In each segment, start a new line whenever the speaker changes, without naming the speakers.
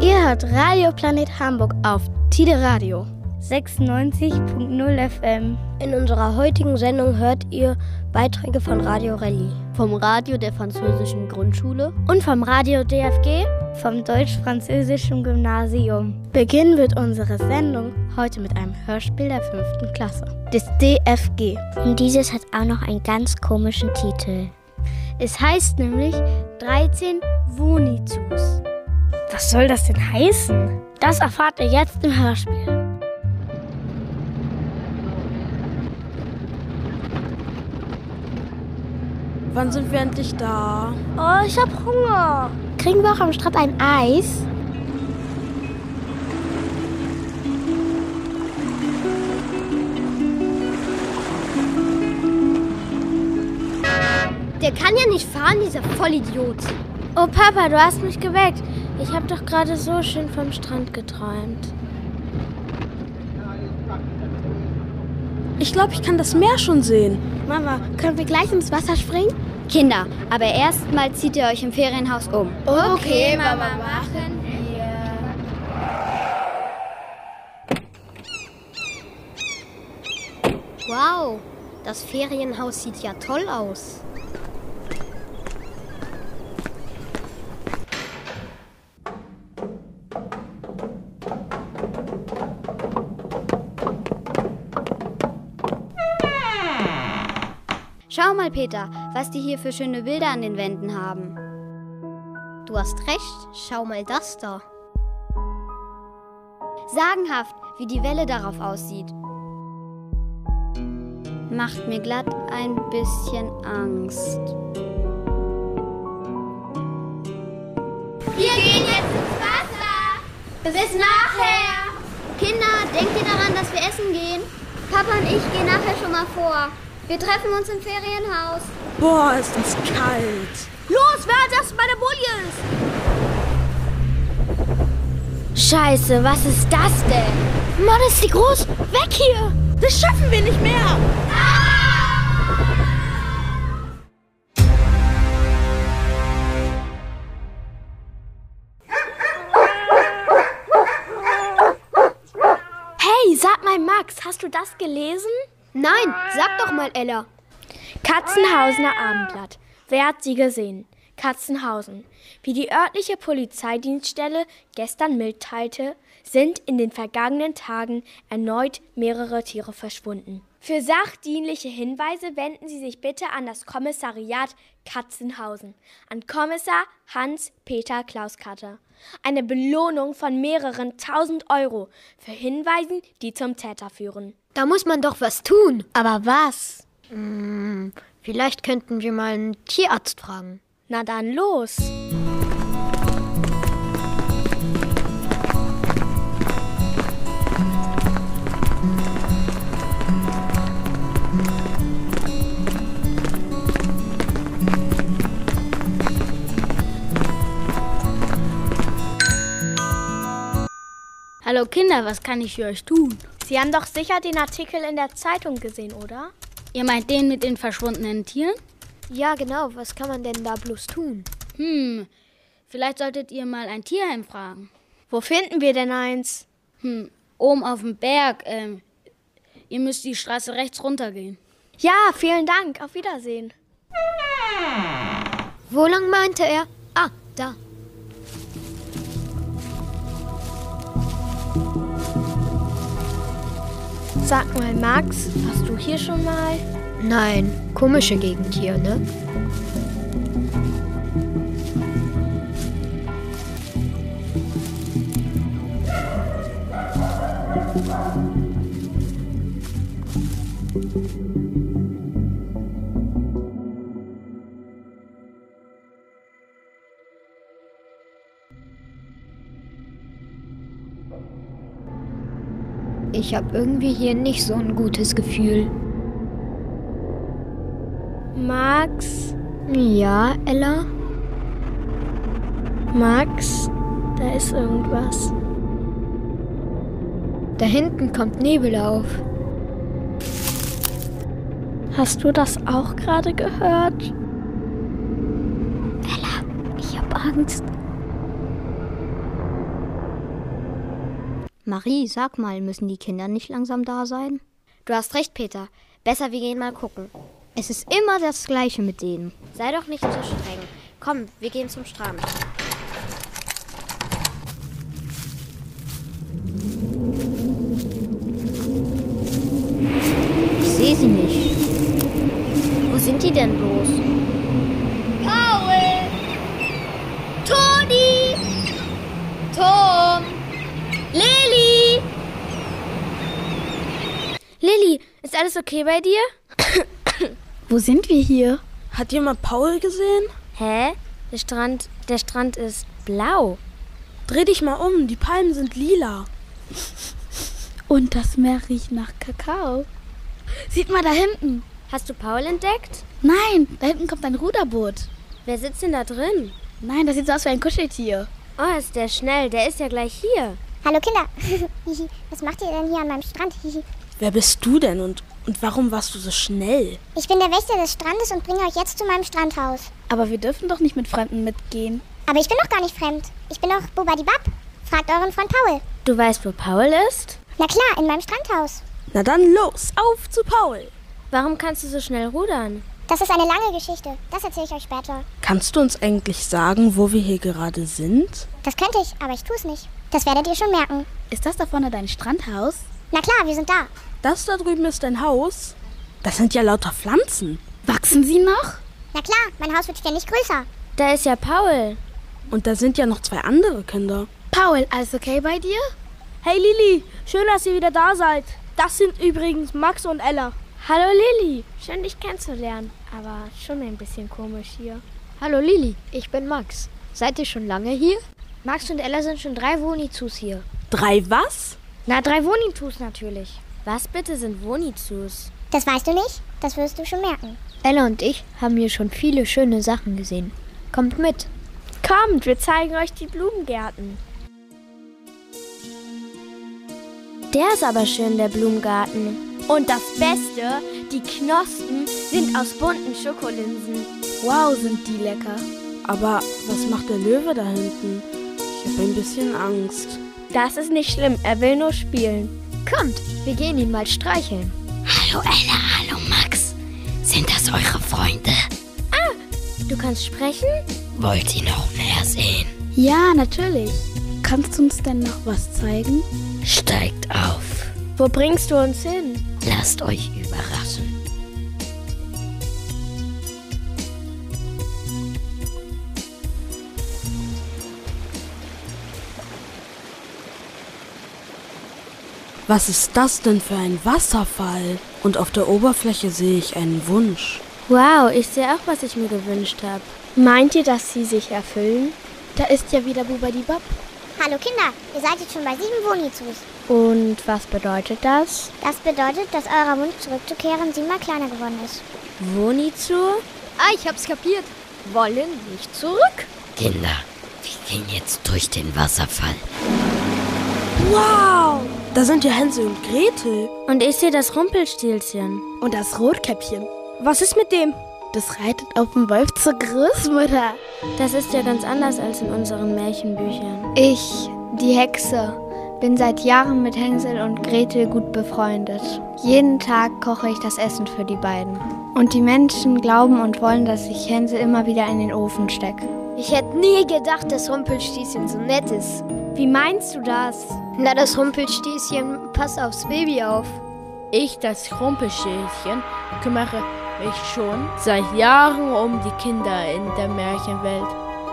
Ihr hört Radio Planet Hamburg auf Tide Radio 96.0 FM.
In unserer heutigen Sendung hört ihr Beiträge von Radio Rallye,
vom Radio der französischen Grundschule
und vom Radio DFG,
vom deutsch-französischen Gymnasium. Beginnen wird unsere Sendung heute mit einem Hörspiel der fünften Klasse, des DFG.
Und dieses hat auch noch einen ganz komischen Titel.
Es heißt nämlich 13 Wonizus. Was soll das denn heißen? Das erfahrt ihr jetzt im Hörspiel.
Wann sind wir endlich da?
Oh, ich hab Hunger. Kriegen wir auch am Strand ein Eis?
Der kann ja nicht fahren, dieser Vollidiot.
Oh Papa, du hast mich geweckt. Ich habe doch gerade so schön vom Strand geträumt.
Ich glaube, ich kann das Meer schon sehen.
Mama, können wir gleich ins Wasser springen?
Kinder, aber erstmal zieht ihr euch im Ferienhaus um.
Okay, Mama, machen wir.
Wow, das Ferienhaus sieht ja toll aus.
Schau mal, Peter, was die hier für schöne Bilder an den Wänden haben.
Du hast recht, schau mal das da.
Sagenhaft, wie die Welle darauf aussieht. Macht mir glatt ein bisschen Angst.
Wir gehen jetzt ins Wasser. Bis nachher.
Kinder, denkt ihr daran, dass wir essen gehen? Papa und ich gehen nachher schon mal vor. Wir treffen uns im Ferienhaus.
Boah, ist das kalt.
Los, wer hat das meine
Bullies? Scheiße, was ist das denn? Mann, ist die groß. Weg hier.
Das schaffen wir nicht mehr. Ah!
Hey, sag mal, Max, hast du das gelesen?
Nein, sag doch mal, Ella.
Katzenhausener Abendblatt. Wer hat sie gesehen? Katzenhausen. Wie die örtliche Polizeidienststelle gestern mitteilte, sind in den vergangenen Tagen erneut mehrere Tiere verschwunden. Für sachdienliche Hinweise wenden Sie sich bitte an das Kommissariat Katzenhausen, an Kommissar Hans-Peter Klauskatter. Eine Belohnung von mehreren tausend Euro für Hinweisen, die zum Täter führen.
Da muss man doch was tun.
Aber was?
Hm, vielleicht könnten wir mal einen Tierarzt fragen.
Na dann los. Hallo Kinder, was kann ich für euch tun? Sie haben doch sicher den Artikel in der Zeitung gesehen, oder? Ihr meint den mit den verschwundenen Tieren?
Ja, genau. Was kann man denn da bloß tun?
Hm, vielleicht solltet ihr mal ein Tierheim fragen.
Wo finden wir denn eins?
Hm, oben auf dem Berg. Ähm, ihr müsst die Straße rechts runtergehen.
Ja, vielen Dank. Auf Wiedersehen.
Wo lang meinte er? Ah, da.
Sag mal, Max, warst du hier schon mal?
Nein, komische Gegend hier, ne? Ich habe irgendwie hier nicht so ein gutes Gefühl.
Max?
Ja, Ella?
Max, da ist irgendwas.
Da hinten kommt Nebel auf.
Hast du das auch gerade gehört?
Ella, ich hab Angst.
Marie, sag mal, müssen die Kinder nicht langsam da sein?
Du hast recht, Peter. Besser, wir gehen mal gucken.
Es ist immer das Gleiche mit denen.
Sei doch nicht so streng. Komm, wir gehen zum Strand.
Ich sehe sie nicht.
Wo sind die denn bloß?
Paul! Toni! Tom! Lilly!
Lilly, ist alles okay bei dir?
Wo sind wir hier?
Hat jemand Paul gesehen?
Hä? Der Strand, der Strand ist blau.
Dreh dich mal um, die Palmen sind lila.
Und das Meer riecht nach Kakao. Sieht mal da hinten.
Hast du Paul entdeckt?
Nein, da hinten kommt ein Ruderboot.
Wer sitzt denn da drin?
Nein, das sieht so aus wie ein Kuscheltier.
Oh, ist der schnell. Der ist ja gleich hier.
Hallo Kinder. Was macht ihr denn hier an meinem Strand?
Wer bist du denn und, und warum warst du so schnell?
Ich bin der Wächter des Strandes und bringe euch jetzt zu meinem Strandhaus.
Aber wir dürfen doch nicht mit Fremden mitgehen.
Aber ich bin doch gar nicht fremd. Ich bin doch Bubadibab. Fragt euren Freund Paul.
Du weißt, wo Paul ist?
Na klar, in meinem Strandhaus.
Na dann los, auf zu Paul.
Warum kannst du so schnell rudern?
Das ist eine lange Geschichte. Das erzähle ich euch später.
Kannst du uns eigentlich sagen, wo wir hier gerade sind?
Das könnte ich, aber ich tue es nicht. Das werdet ihr schon merken.
Ist das da vorne dein Strandhaus?
Na klar, wir sind da.
Das da drüben ist dein Haus? Das sind ja lauter Pflanzen.
Wachsen sie noch?
Na klar, mein Haus wird ständig größer.
Da ist ja Paul.
Und da sind ja noch zwei andere Kinder.
Paul, alles okay bei dir?
Hey Lili, schön, dass ihr wieder da seid. Das sind übrigens Max und Ella.
Hallo Lilly, schön dich kennenzulernen. Aber schon ein bisschen komisch hier.
Hallo Lili, ich bin Max. Seid ihr schon lange hier? Max und Ella sind schon drei Wonizus hier.
Drei was?
Na, drei Wonizus natürlich.
Was bitte sind Wonizus?
Das weißt du nicht? Das wirst du schon merken.
Ella und ich haben hier schon viele schöne Sachen gesehen. Kommt mit.
Kommt, wir zeigen euch die Blumengärten. Der ist aber schön, der Blumengarten. Und das Beste, die Knospen sind aus bunten Schokolinsen.
Wow, sind die lecker.
Aber was macht der Löwe da hinten? Ich habe ein bisschen Angst.
Das ist nicht schlimm, er will nur spielen.
Kommt, wir gehen ihn mal streicheln.
Hallo Ella, hallo Max. Sind das eure Freunde?
Ah, du kannst sprechen?
Wollt ihr noch mehr sehen?
Ja, natürlich. Kannst du uns denn noch was zeigen?
Steigt auf.
Wo bringst du uns hin?
Lasst euch überraschen.
Was ist das denn für ein Wasserfall? Und auf der Oberfläche sehe ich einen Wunsch.
Wow, ich sehe auch, was ich mir gewünscht habe. Meint ihr, dass sie sich erfüllen?
Da ist ja wieder Bubadibab.
Hallo Kinder, ihr seid jetzt schon bei sieben Wonizus.
Und was bedeutet das?
Das bedeutet, dass euer Wunsch zurückzukehren siebenmal kleiner geworden ist.
Wonizu?
Ah, ich hab's kapiert. Wollen nicht zurück.
Kinder, wir gehen jetzt durch den Wasserfall.
Wow! Da sind ja Hänsel und Gretel.
Und ich sehe das Rumpelstilzchen.
Und das Rotkäppchen.
Was ist mit dem?
Das reitet auf dem Wolf zur Großmutter.
Das ist ja ganz anders als in unseren Märchenbüchern.
Ich, die Hexe, bin seit Jahren mit Hänsel und Gretel gut befreundet. Jeden Tag koche ich das Essen für die beiden. Und die Menschen glauben und wollen, dass ich Hänsel immer wieder in den Ofen stecke.
Ich hätte nie gedacht, dass Rumpelstilzchen so nett ist.
Wie meinst du das?
Na, das Rumpelstilzchen passt aufs Baby auf.
Ich, das Rumpelstilzchen, kümmere mich schon seit Jahren um die Kinder in der Märchenwelt.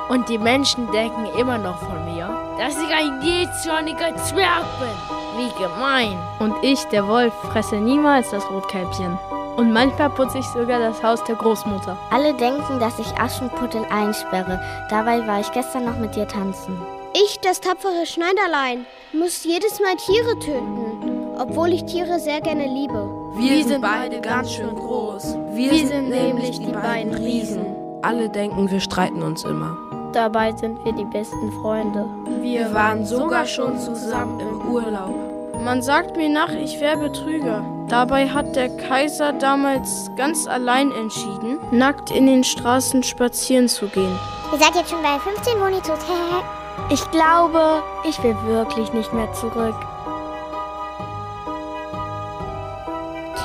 Und die Menschen denken immer noch von mir, dass ich ein jähzorniger Zwerg bin. Wie gemein. Und ich, der Wolf, fresse niemals das Rotkäppchen. Und manchmal putze ich sogar das Haus der Großmutter.
Alle denken, dass ich Aschenputtel einsperre. Dabei war ich gestern noch mit dir tanzen.
Ich, das tapfere Schneiderlein, muss jedes Mal Tiere töten, obwohl ich Tiere sehr gerne liebe.
Wir, Wir sind beide ganz schön groß. Wir, Wir sind nämlich die beiden Riesen. Alle denken, wir streiten uns immer.
Dabei sind wir die besten Freunde.
Wir waren sogar schon zusammen im Urlaub.
Man sagt mir nach, ich wäre Betrüger. Dabei hat der Kaiser damals ganz allein entschieden, nackt in den Straßen spazieren zu gehen.
Ihr seid jetzt schon bei 15 Monitos.
ich glaube, ich will wirklich nicht mehr zurück.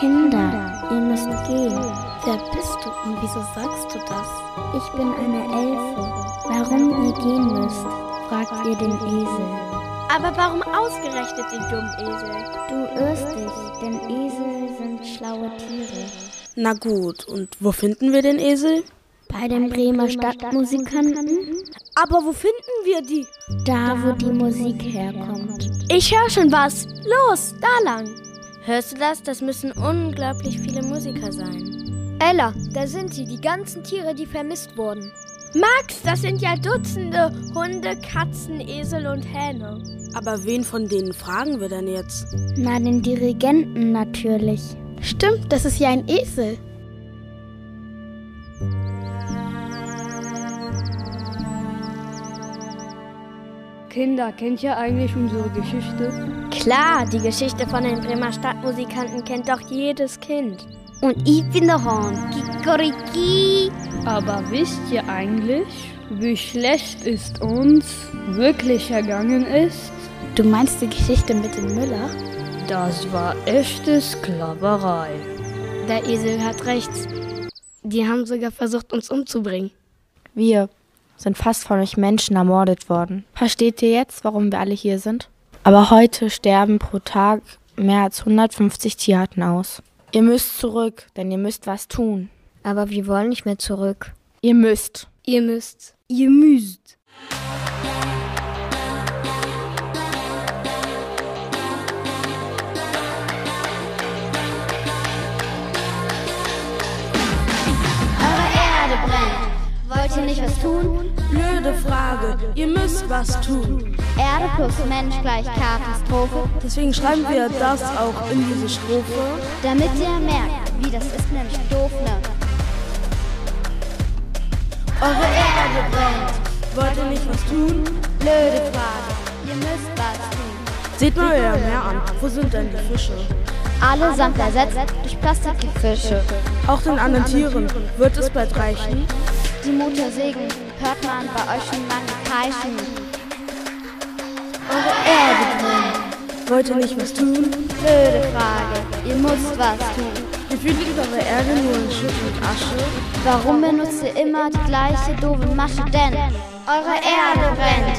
Kinder, ihr müsst gehen.
Wer bist du und wieso sagst du das?
Ich bin eine Elfe. Warum ihr gehen müsst, fragt ihr den Esel.
Aber warum ausgerechnet den dummen Esel?
Du irrst dich, denn Esel sind schlaue Tiere.
Na gut, und wo finden wir den Esel?
Bei den Bremer Stadtmusikanten.
Aber wo finden wir die?
Da, wo die Musik herkommt.
Ich höre schon was. Los, da lang. Hörst du das? Das müssen unglaublich viele Musiker sein.
Ella, da sind sie, die ganzen Tiere, die vermisst wurden.
Max, das sind ja Dutzende Hunde, Katzen, Esel und Hähne.
Aber wen von denen fragen wir denn jetzt?
Na, den Dirigenten natürlich.
Stimmt, das ist ja ein Esel.
Kinder, kennt ihr eigentlich unsere Geschichte?
Klar, die Geschichte von den Bremer Stadtmusikanten kennt doch jedes Kind.
Und ich bin der Hahn. Kikoriki.
Aber wisst ihr eigentlich, wie schlecht es uns wirklich ergangen ist?
Du meinst die Geschichte mit dem Müller?
Das war echte Sklaverei.
Der Esel hat recht. Die haben sogar versucht, uns umzubringen.
Wir sind fast von euch Menschen ermordet worden. Versteht ihr jetzt, warum wir alle hier sind? Aber heute sterben pro Tag mehr als 150 Tierarten aus. Ihr müsst zurück, denn ihr müsst was tun.
Aber wir wollen nicht mehr zurück.
Ihr müsst.
Ihr müsst.
Ihr müsst.
Eure Erde brennt. Wollt ihr nicht was tun?
Blöde Frage. Ihr müsst was tun.
Erde plus Mensch gleich Katastrophe.
Deswegen schreiben wir das auch in diese Strophe.
Damit ihr merkt, wie das ist nämlich doof, ne? Eure Erde brennt.
Wollt ihr nicht was tun?
Blöde Frage. Ihr müsst was tun.
Seht mal euer Meer an. Wo sind denn die Fische?
Allesamt ersetzt durch Plastikfische.
Auch den anderen Tieren wird es bald reichen.
Die Motorsägen hört man bei euch schon lange kreischen. Eure Erde brennt.
Wollt ihr nicht was tun?
Blöde Frage. Ihr müsst was tun.
Gefühlt liegt eure Erde nur in Schutt und Asche.
Warum benutzt ihr immer die gleiche doofe Masche? Denn eure Erde brennt.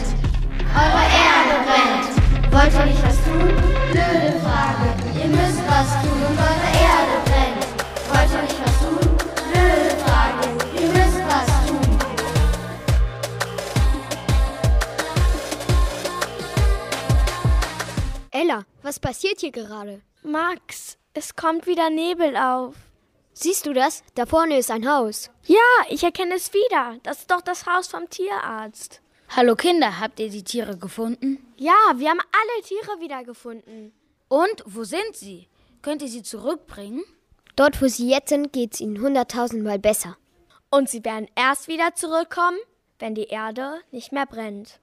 Eure Erde brennt. Wollt ihr nicht was tun? Blöde Frage. Ihr müsst was tun und eure Erde brennt. Wollt ihr nicht was tun? Blöde Frage. Ihr müsst was tun.
Ella, was passiert hier gerade?
Max, es kommt wieder Nebel auf.
Siehst du das? Da vorne ist ein Haus.
Ja, ich erkenne es wieder. Das ist doch das Haus vom Tierarzt.
Hallo Kinder, habt ihr die Tiere gefunden?
Ja, wir haben alle Tiere wiedergefunden.
Und wo sind sie? Könnt ihr sie zurückbringen?
Dort, wo sie jetzt sind, geht's ihnen hunderttausendmal besser.
Und sie werden erst wieder zurückkommen, wenn die Erde nicht mehr brennt.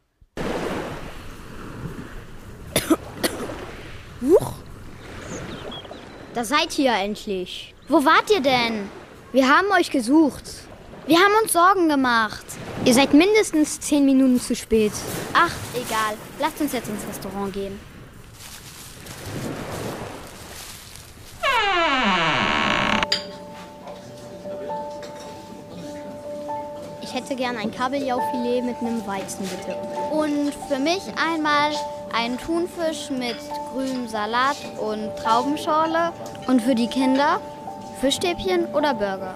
Huch! Da seid ihr endlich. Wo wart ihr denn? Wir haben euch gesucht. Wir haben uns Sorgen gemacht. Ihr seid mindestens zehn Minuten zu spät.
Ach, egal. Lasst uns jetzt ins Restaurant gehen.
Ich hätte gern ein Kabeljaufilet mit einem Weizen, bitte.
Und für mich einmal einen Thunfisch mit grünem Salat und Traubenschorle. Und für die Kinder Fischstäbchen oder Burger.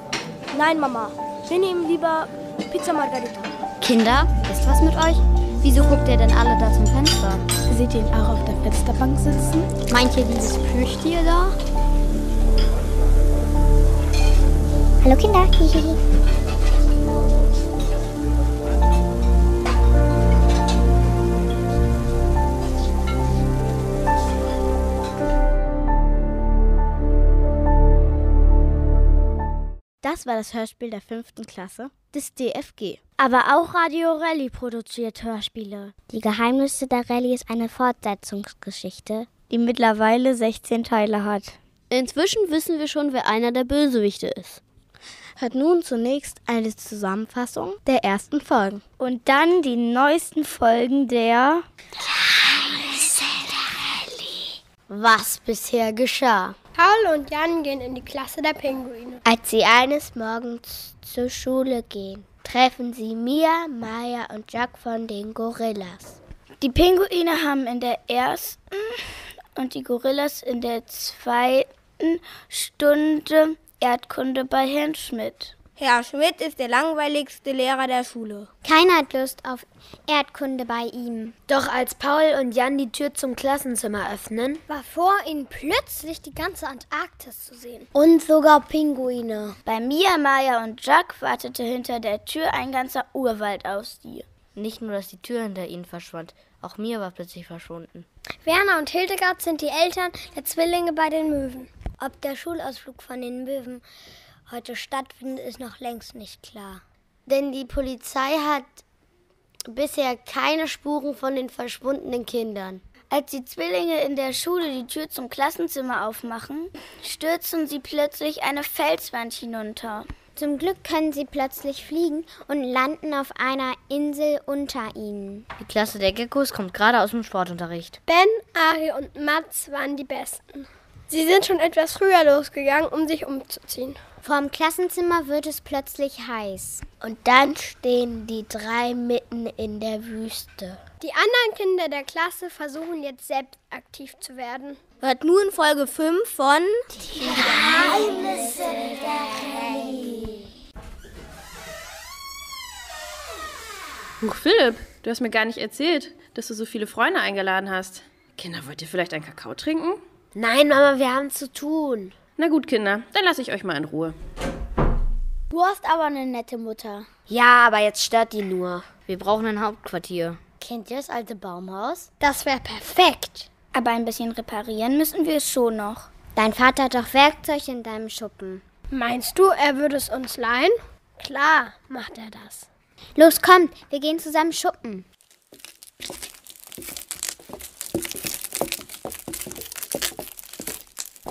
Nein, Mama. Wir nehmen lieber Pizza Margarita.
Kinder, ist was mit euch? Wieso guckt ihr denn alle da zum Fenster?
Seht ihr ihn auch auf der Fensterbank sitzen?
Meint ihr dieses Plüschtier da?
Hallo Kinder.
Das war das Hörspiel der fünften Klasse des DFG.
Aber auch Radio Rally produziert Hörspiele.
Die Geheimnisse der Rallye ist eine Fortsetzungsgeschichte,
die mittlerweile 16 Teile hat.
Inzwischen wissen wir schon, wer einer der Bösewichte ist.
Hört nun zunächst eine Zusammenfassung der ersten Folgen.
Und dann die neuesten Folgen der
Was bisher geschah.
Paul und Jan gehen in die Klasse der Pinguine.
Als sie eines Morgens zur Schule gehen, treffen sie Mia, Maya und Jack von den Gorillas.
Die Pinguine haben in der ersten und die Gorillas in der zweiten Stunde Erdkunde bei Herrn Schmidt.
Herr Schmidt ist der langweiligste Lehrer der Schule.
Keiner hat Lust auf Erdkunde bei ihm.
Doch als Paul und Jan die Tür zum Klassenzimmer öffnen,
war vor ihnen plötzlich die ganze Antarktis zu sehen.
Und sogar Pinguine.
Bei Mia, Maya und Jack wartete hinter der Tür ein ganzer Urwald auf sie.
Nicht nur, dass die Tür hinter ihnen verschwand, auch Mia war plötzlich verschwunden.
Werner und Hildegard sind die Eltern der Zwillinge bei den Möwen.
Ob der Schulausflug von den Möwen heute stattfindet, ist noch längst nicht klar. Denn die Polizei hat bisher keine Spuren von den verschwundenen Kindern.
Als die Zwillinge in der Schule die Tür zum Klassenzimmer aufmachen, stürzen sie plötzlich eine Felswand hinunter.
Zum Glück können sie plötzlich fliegen und landen auf einer Insel unter ihnen.
Die Klasse der Geckos kommt gerade aus dem Sportunterricht.
Ben, Ari und Mats waren die Besten. Sie sind schon etwas früher losgegangen, um sich umzuziehen.
Vorm Klassenzimmer wird es plötzlich heiß.
Und dann stehen die drei mitten in der Wüste.
Die anderen Kinder der Klasse versuchen jetzt selbst aktiv zu werden.
Hört nun Folge 5 von
Die Geheimnisse der Rallye.
Huch, Philipp, du hast mir gar nicht erzählt, dass du so viele Freunde eingeladen hast. Kinder, wollt ihr vielleicht einen Kakao trinken?
Nein, Mama, wir haben zu tun.
Na gut, Kinder, dann lasse ich euch mal in Ruhe.
Du hast aber eine nette Mutter.
Ja, aber jetzt stört die nur.
Wir brauchen ein Hauptquartier.
Kennt ihr das alte Baumhaus?
Das wäre perfekt.
Aber ein bisschen reparieren müssen wir es schon noch.
Dein Vater hat doch Werkzeug in deinem Schuppen.
Meinst du, er würde es uns leihen? Klar, macht er das.
Los, kommt, wir gehen zusammen schuppen.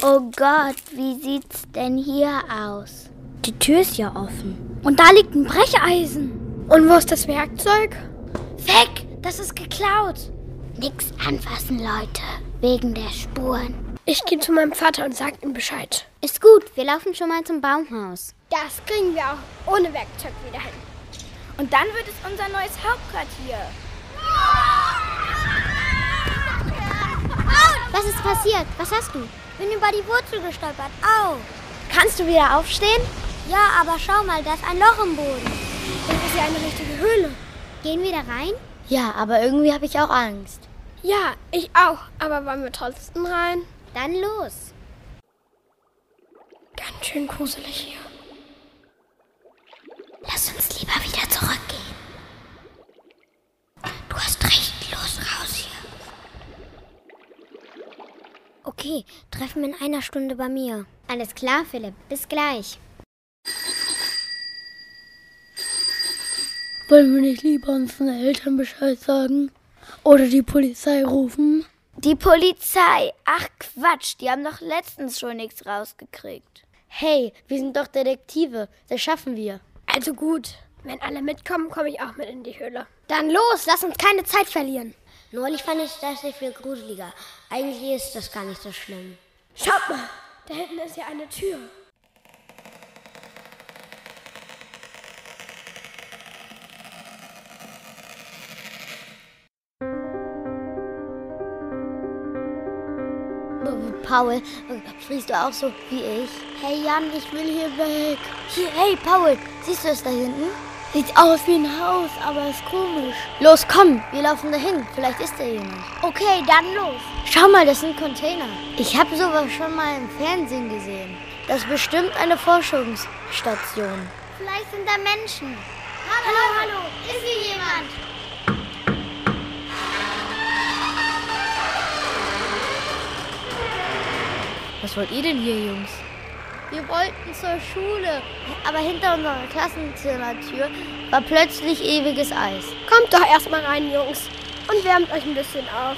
Oh Gott, wie sieht's denn hier aus?
Die Tür ist ja offen.
Und da liegt ein Brecheisen.
Und wo ist das Werkzeug?
Weg! Das ist geklaut.
Nix anfassen, Leute. Wegen der Spuren.
Ich gehe zu meinem Vater und sag ihm Bescheid.
Ist gut, wir laufen schon mal zum Baumhaus.
Das kriegen wir auch ohne Werkzeug wieder hin.
Und dann wird es unser neues Hauptquartier.
Was ist passiert? Was hast du? Bin über die Wurzel gestolpert. Au! Kannst du wieder aufstehen? Ja, aber schau mal, da ist ein Loch im Boden.
Das ist ja eine richtige Höhle.
Gehen wir da rein?
Ja, aber irgendwie habe ich auch Angst.
Ja, ich auch. Aber wollen wir trotzdem rein?
Dann los.
Ganz schön gruselig hier.
Lass uns lieber wieder zurückgehen. Du hast recht, los raus hier.
Okay, treffen wir in einer Stunde bei mir. Alles klar, Philipp. Bis gleich.
Wollen wir nicht lieber unseren Eltern Bescheid sagen? Oder die Polizei rufen?
Die Polizei? Ach Quatsch, die haben doch letztens schon nichts rausgekriegt.
Hey, wir sind doch Detektive. Das schaffen wir.
Also gut. Wenn alle mitkommen, komme ich auch mit in die Höhle. Dann los, lass uns keine Zeit verlieren.
Neulich fand ich das nicht viel gruseliger. Eigentlich ist das gar nicht so schlimm.
Schaut mal, da hinten ist ja eine Tür.
Paul, frierst du auch so wie ich?
Hey Jan, ich will hier weg.
Hier, hey Paul, siehst du es da hinten?
Sieht aus wie ein Haus, aber ist komisch.
Los, komm, wir laufen dahin. Vielleicht ist da jemand.
Okay, dann los.
Schau mal, das sind Container. Ich habe sowas schon mal im Fernsehen gesehen. Das ist bestimmt eine Forschungsstation.
Vielleicht sind da Menschen.
Hallo, hallo, hallo. ist hier jemand?
Was wollt ihr denn hier, Jungs?
Wir wollten zur Schule,
aber hinter unserer Klassenzimmertür war plötzlich ewiges Eis.
Kommt doch erstmal rein, Jungs, und wärmt euch ein bisschen auf.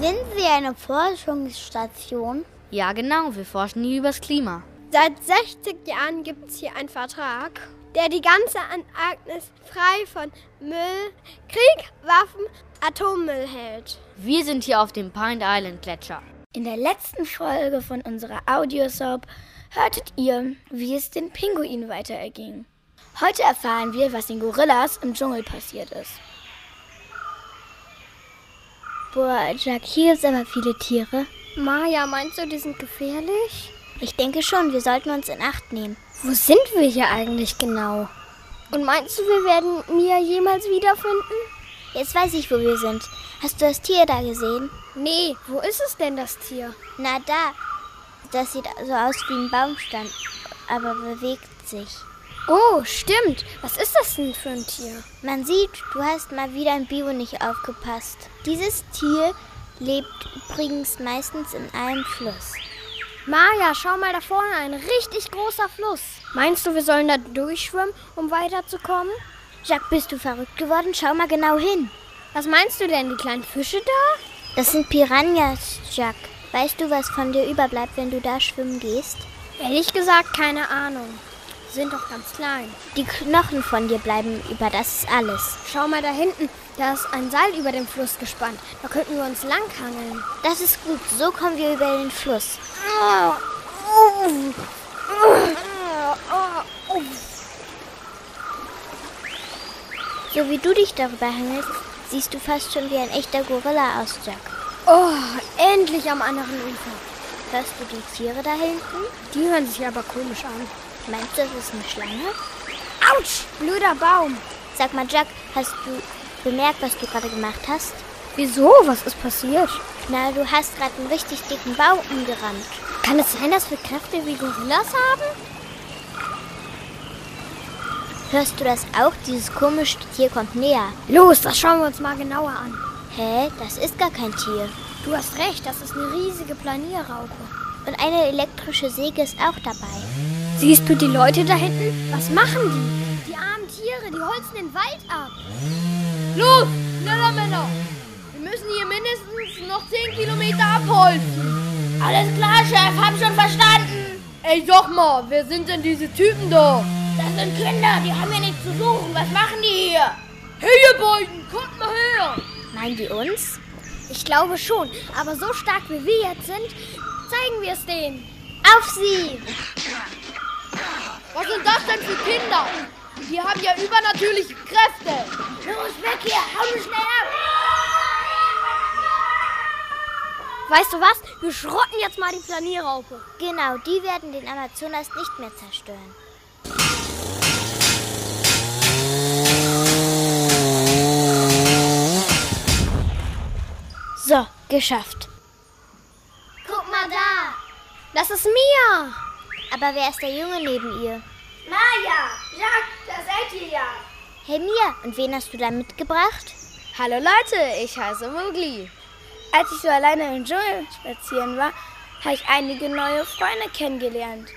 Sind Sie eine Forschungsstation?
Ja, genau. Wir forschen hier übers Klima.
Seit 60 Jahren gibt es hier einen Vertrag, der die ganze Antarktis frei von Müll, Krieg, Waffen, Atommüll hält.
Wir sind hier auf dem Pine Island Gletscher.
In der letzten Folge von unserer Audiosoap hörtet ihr, wie es den Pinguinen weiter erging. Heute erfahren wir, was den Gorillas im Dschungel passiert ist.
Boah, Jack, hier es aber viele Tiere.
Maja, meinst du, die sind gefährlich?
Ich denke schon, wir sollten uns in Acht nehmen.
Wo sind wir hier eigentlich genau? Und meinst du, wir werden Mia jemals wiederfinden?
Jetzt weiß ich, wo wir sind. Hast du das Tier da gesehen?
Nee, wo ist es denn, das Tier?
Na da. Das sieht so aus wie ein Baumstamm, aber bewegt sich.
Oh, stimmt. Was ist das denn für ein Tier?
Man sieht, du hast mal wieder im Bio nicht aufgepasst. Dieses Tier lebt übrigens meistens in einem Fluss.
Maja, schau mal da vorne, ein richtig großer Fluss. Meinst du, wir sollen da durchschwimmen, um weiterzukommen?
Jacques, bist du verrückt geworden? Schau mal genau hin.
Was meinst du denn, die kleinen Fische da?
Das sind Piranhas, Jacques. Weißt du, was von dir überbleibt, wenn du da schwimmen gehst?
Ehrlich gesagt, keine Ahnung. Sind doch ganz klein.
Die Knochen von dir bleiben über, das ist alles.
Schau mal da hinten, da ist ein Seil über dem Fluss gespannt. Da könnten wir uns langhangeln.
Das ist gut, so kommen wir über den Fluss. So wie du dich darüber hängelst, siehst du fast schon wie ein echter Gorilla aus, Jack.
Oh, endlich am anderen Ufer.
Hörst du die Tiere da hinten?
Die hören sich aber komisch an.
Meinst du, das ist eine Schlange?
Autsch, blöder Baum.
Sag mal, Jack, hast du bemerkt, was du gerade gemacht hast?
Wieso? Was ist passiert?
Na, du hast gerade einen richtig dicken Baum umgerannt.
Kann es sein, dass wir Kräfte wie Gorillas haben?
Hörst du das auch? Dieses komische Tier kommt näher.
Los, das schauen wir uns mal genauer an.
Hä? Das ist gar kein Tier.
Du hast recht, das ist eine riesige Planierraupe.
Und eine elektrische Säge ist auch dabei.
Siehst du die Leute da hinten? Was machen die? Die armen Tiere, die holzen den Wald ab.
Los, schneller Männer! Wir müssen hier mindestens noch 10 Kilometer abholzen.
Alles klar, Chef, hab schon verstanden.
Ey, sag mal, wer sind denn diese Typen da?
Das sind Kinder, die haben hier nichts zu suchen. Was machen die hier?
Hey, ihr beiden, kommt mal her!
Meinen die uns?
Ich glaube schon, aber so stark wie wir jetzt sind, zeigen wir es denen.
Auf sie!
Was sind das denn für Kinder? Die haben ja übernatürliche Kräfte.
Los, weg hier, hau mich schnell ab!
Weißt du was? Wir schrotten jetzt mal die Planierraupe.
Genau, die werden den Amazonas nicht mehr zerstören. So, geschafft.
Guck mal da. Das ist Mia.
Aber wer ist der Junge neben ihr?
Maja, Jacques, da seid ihr ja.
Hey Mia, und wen hast du da mitgebracht?
Hallo Leute, ich heiße Mowgli. Als ich so alleine im Dschungel spazieren war, habe ich einige neue Freunde kennengelernt.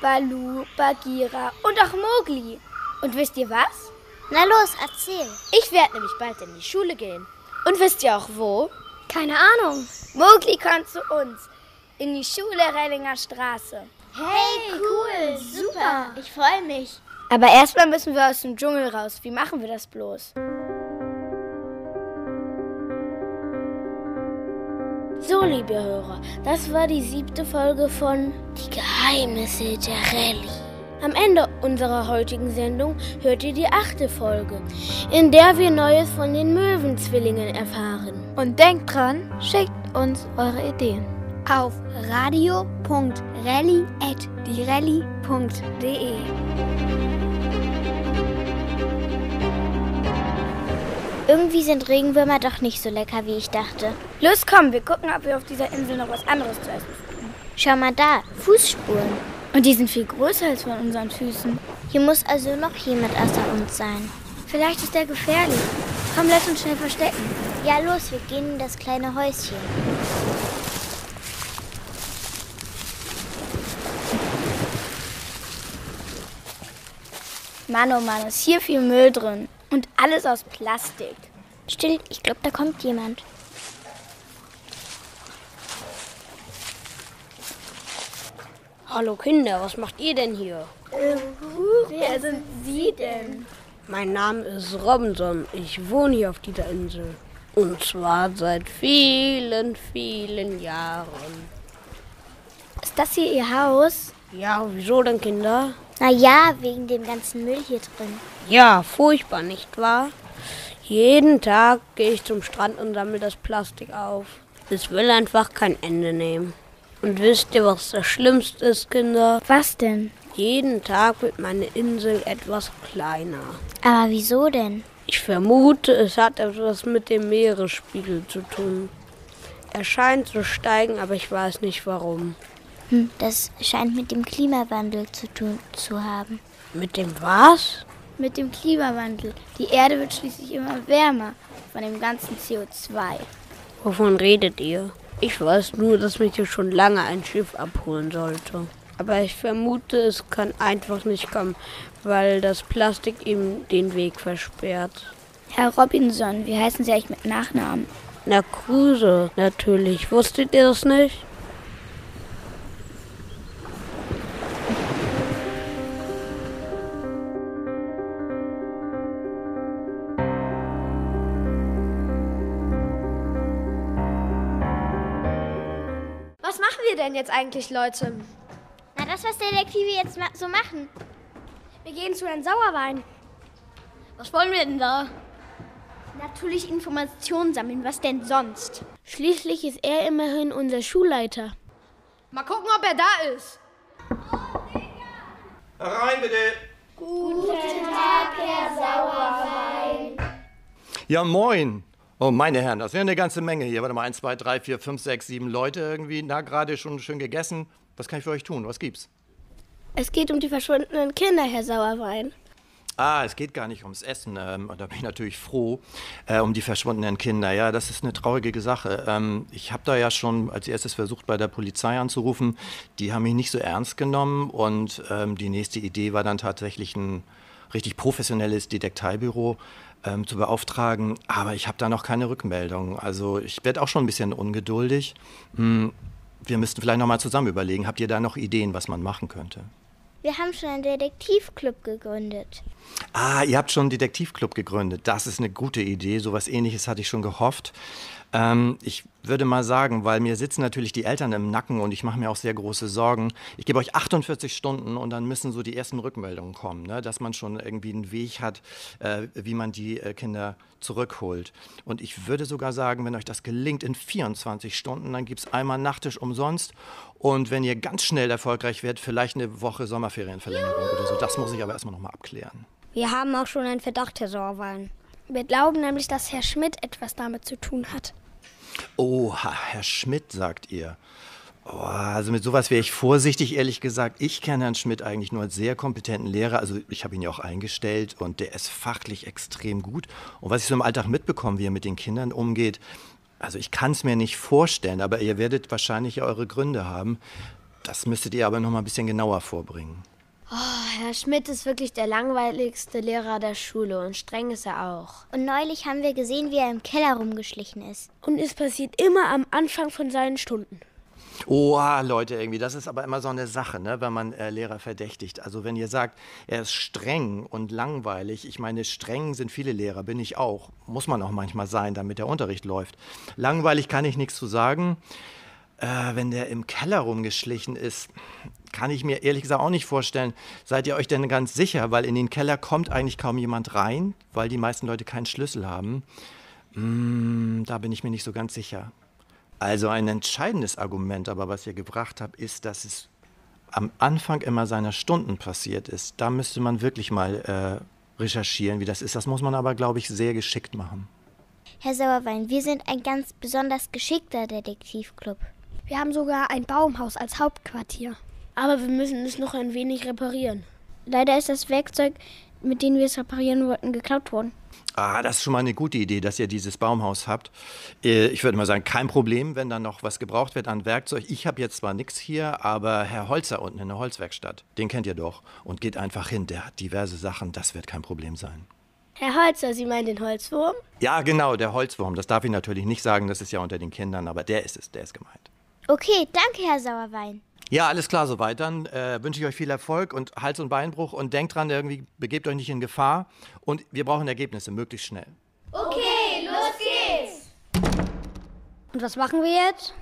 Balu, Bagheera und auch Mowgli. Und wisst ihr was?
Na los, erzähl.
Ich werde nämlich bald in die Schule gehen. Und wisst ihr auch wo?
Keine Ahnung.
Mowgli kommt zu uns. In die Schule Rellinger Straße.
Hey, cool, super. Ich freue mich.
Aber erstmal müssen wir aus dem Dschungel raus. Wie machen wir das bloß? So, liebe Hörer, das war die siebte Folge von Die Geheimnisse der Rallye. Am Ende unserer heutigen Sendung hört ihr die achte Folge, in der wir Neues von den Möwenzwillingen erfahren.
Und denkt dran, schickt uns eure Ideen auf radio.rally.direlli.de.
Irgendwie sind Regenwürmer doch nicht so lecker, wie ich dachte.
Los, komm, wir gucken, ob wir auf dieser Insel noch was anderes zu essen finden.
Schau mal da, Fußspuren.
Und die sind viel größer als von unseren Füßen.
Hier muss also noch jemand außer uns sein.
Vielleicht ist er gefährlich. Komm, lass uns schnell verstecken.
Ja, los, wir gehen in das kleine Häuschen.
Mann, oh Mann, ist hier viel Müll drin. Und alles aus Plastik.
Still, ich glaube, da kommt jemand.
Hallo Kinder, was macht ihr denn hier?
Äh, wer sind Sie denn?
Mein Name ist Robinson. Ich wohne hier auf dieser Insel. Und zwar seit vielen, vielen Jahren.
Ist das hier Ihr Haus?
Ja, wieso denn, Kinder?
Na ja, wegen dem ganzen Müll hier drin.
Ja, furchtbar, nicht wahr? Jeden Tag gehe ich zum Strand und sammle das Plastik auf. Es will einfach kein Ende nehmen. Und wisst ihr, was das Schlimmste ist, Kinder?
Was denn?
Jeden Tag wird meine Insel etwas kleiner.
Aber wieso denn?
Ich vermute, es hat etwas mit dem Meeresspiegel zu tun. Er scheint zu steigen, aber ich weiß nicht warum.
Hm, das scheint mit dem Klimawandel zu tun zu haben.
Mit dem was?
Mit dem Klimawandel. Die Erde wird schließlich immer wärmer von dem ganzen CO2.
Wovon redet ihr? Ich weiß nur, dass mich hier schon lange ein Schiff abholen sollte. Aber ich vermute, es kann einfach nicht kommen, weil das Plastik ihm den Weg versperrt.
Herr Robinson, wie heißen Sie eigentlich mit Nachnamen?
Na, Kruse, natürlich. Wusstet ihr das nicht?
Jetzt eigentlich, Leute?
Na, das, was Detektive jetzt ma so machen.
Wir gehen zu Herrn Sauerwein.
Was wollen wir denn da?
Natürlich Informationen sammeln, was denn sonst?
Schließlich ist er immerhin unser Schulleiter.
Mal gucken, ob er da ist.
Herein bitte.
Guten Tag, Herr Sauerwein.
Ja, moin. Oh, meine Herren, das wäre eine ganze Menge hier. Warte mal, 1, 2, 3, 4, 5, 6, 7 Leute irgendwie. Na, gerade schon schön gegessen. Was kann ich für euch tun? Was gibt's?
Es geht um die verschwundenen Kinder, Herr Sauerwein.
Ah, es geht gar nicht ums Essen. Ähm, da bin ich natürlich froh äh, um die verschwundenen Kinder. Ja, das ist eine traurige Sache. Ähm, ich habe da ja schon als erstes versucht, bei der Polizei anzurufen. Die haben mich nicht so ernst genommen und ähm, die nächste Idee war dann tatsächlich ein richtig professionelles Detektivbüro ähm, zu beauftragen. Aber ich habe da noch keine Rückmeldung. Also ich werde auch schon ein bisschen ungeduldig. Hm, wir müssten vielleicht noch mal zusammen überlegen. Habt ihr da noch Ideen, was man machen könnte?
Wir haben schon einen Detektivclub gegründet.
Ah, ihr habt schon einen Detektivclub gegründet. Das ist eine gute Idee. So was ähnliches hatte ich schon gehofft. Ähm, ich würde mal sagen, weil mir sitzen natürlich die Eltern im Nacken und ich mache mir auch sehr große Sorgen. Ich gebe euch 48 Stunden und dann müssen so die ersten Rückmeldungen kommen, ne? dass man schon irgendwie einen Weg hat, äh, wie man die äh, Kinder zurückholt. Und ich würde sogar sagen, wenn euch das gelingt in 24 Stunden, dann gibt es einmal Nachtisch umsonst. Und wenn ihr ganz schnell erfolgreich werdet, vielleicht eine Woche Sommerferienverlängerung oder so. Das muss ich aber erstmal nochmal abklären.
Wir haben auch schon einen Verdacht, Herr Sauerwein.
Wir glauben nämlich, dass Herr Schmidt etwas damit zu tun hat.
Oha, Herr Schmidt, sagt ihr. Oh, also mit sowas wäre ich vorsichtig, ehrlich gesagt. Ich kenne Herrn Schmidt eigentlich nur als sehr kompetenten Lehrer. Also ich habe ihn ja auch eingestellt und der ist fachlich extrem gut. Und was ich so im Alltag mitbekomme, wie er mit den Kindern umgeht, also ich kann es mir nicht vorstellen, aber ihr werdet wahrscheinlich eure Gründe haben. Das müsstet ihr aber noch mal ein bisschen genauer vorbringen.
Oh, Herr Schmidt ist wirklich der langweiligste Lehrer der Schule und streng ist er auch.
Und neulich haben wir gesehen, wie er im Keller rumgeschlichen ist.
Und es passiert immer am Anfang von seinen Stunden.
Oh, Leute, irgendwie, das ist aber immer so eine Sache, ne, wenn man äh, Lehrer verdächtigt. Also wenn ihr sagt, er ist streng und langweilig, ich meine, streng sind viele Lehrer, bin ich auch. Muss man auch manchmal sein, damit der Unterricht läuft. Langweilig kann ich nichts zu sagen. Äh, wenn der im Keller rumgeschlichen ist, kann ich mir ehrlich gesagt auch nicht vorstellen. Seid ihr euch denn ganz sicher? Weil in den Keller kommt eigentlich kaum jemand rein, weil die meisten Leute keinen Schlüssel haben. Mm, da bin ich mir nicht so ganz sicher. Also ein entscheidendes Argument, aber was ihr gebracht habt, ist, dass es am Anfang immer seiner Stunden passiert ist. Da müsste man wirklich mal äh, recherchieren, wie das ist. Das muss man aber, glaube ich, sehr geschickt machen.
Herr Sauerwein, wir sind ein ganz besonders geschickter Detektivclub.
Wir haben sogar ein Baumhaus als Hauptquartier. Aber wir müssen es noch ein wenig reparieren. Leider ist das Werkzeug, mit dem wir es reparieren wollten, geklaut worden.
Ah, das ist schon mal eine gute Idee, dass ihr dieses Baumhaus habt. Äh, Ich würde mal sagen, kein Problem, wenn dann noch was gebraucht wird an Werkzeug. Ich habe jetzt zwar nichts hier, aber Herr Holzer unten in der Holzwerkstatt, den kennt ihr doch. Und geht einfach hin, der hat diverse Sachen, das wird kein Problem sein.
Herr Holzer, Sie meinen den Holzwurm?
Ja, genau, der Holzwurm. Das darf ich natürlich nicht sagen, das ist ja unter den Kindern, aber der ist es, der ist gemeint.
Okay, danke, Herr Sauerwein.
Ja, alles klar soweit. Dann äh, wünsche ich euch viel Erfolg und Hals- und Beinbruch und denkt dran, irgendwie begebt euch nicht in Gefahr und wir brauchen Ergebnisse möglichst schnell.
Okay, los geht's.
Und was machen wir jetzt?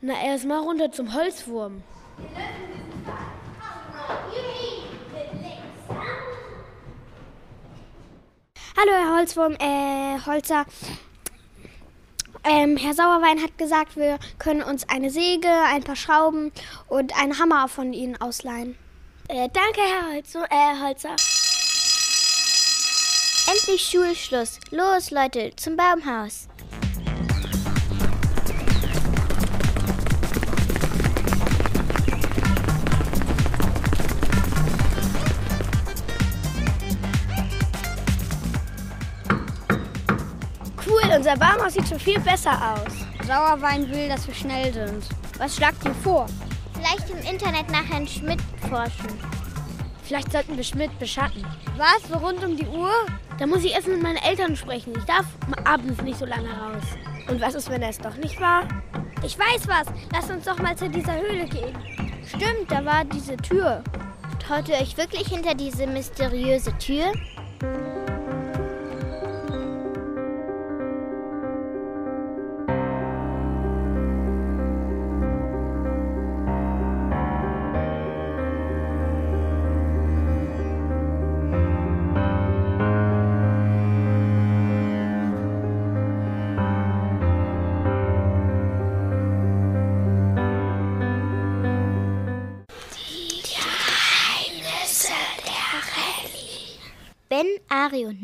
Na, erstmal runter zum Holzwurm.
Hallo, Herr Holzwurm, äh, Holzer. Ähm, Herr Sauerwein hat gesagt, wir können uns eine Säge, ein paar Schrauben und einen Hammer von Ihnen ausleihen.
Äh, danke, Herr Holzer. Äh, Holzer.
Endlich Schulschluss. Los, Leute, zum Baumhaus.
Unser Baumhaus sieht schon viel besser aus.
Sauerwein will, dass wir schnell sind. Was schlagt ihr vor?
Vielleicht im Internet nach Herrn Schmidt forschen.
Vielleicht sollten wir Schmidt beschatten.
Was? So rund um die Uhr?
Da muss ich erst mit meinen Eltern sprechen. Ich darf abends nicht so lange raus. Und was ist, wenn er es doch nicht war?
Ich weiß was. Lass uns doch mal zu dieser Höhle gehen.
Stimmt, da war diese Tür.
Traut ihr euch wirklich hinter diese mysteriöse Tür?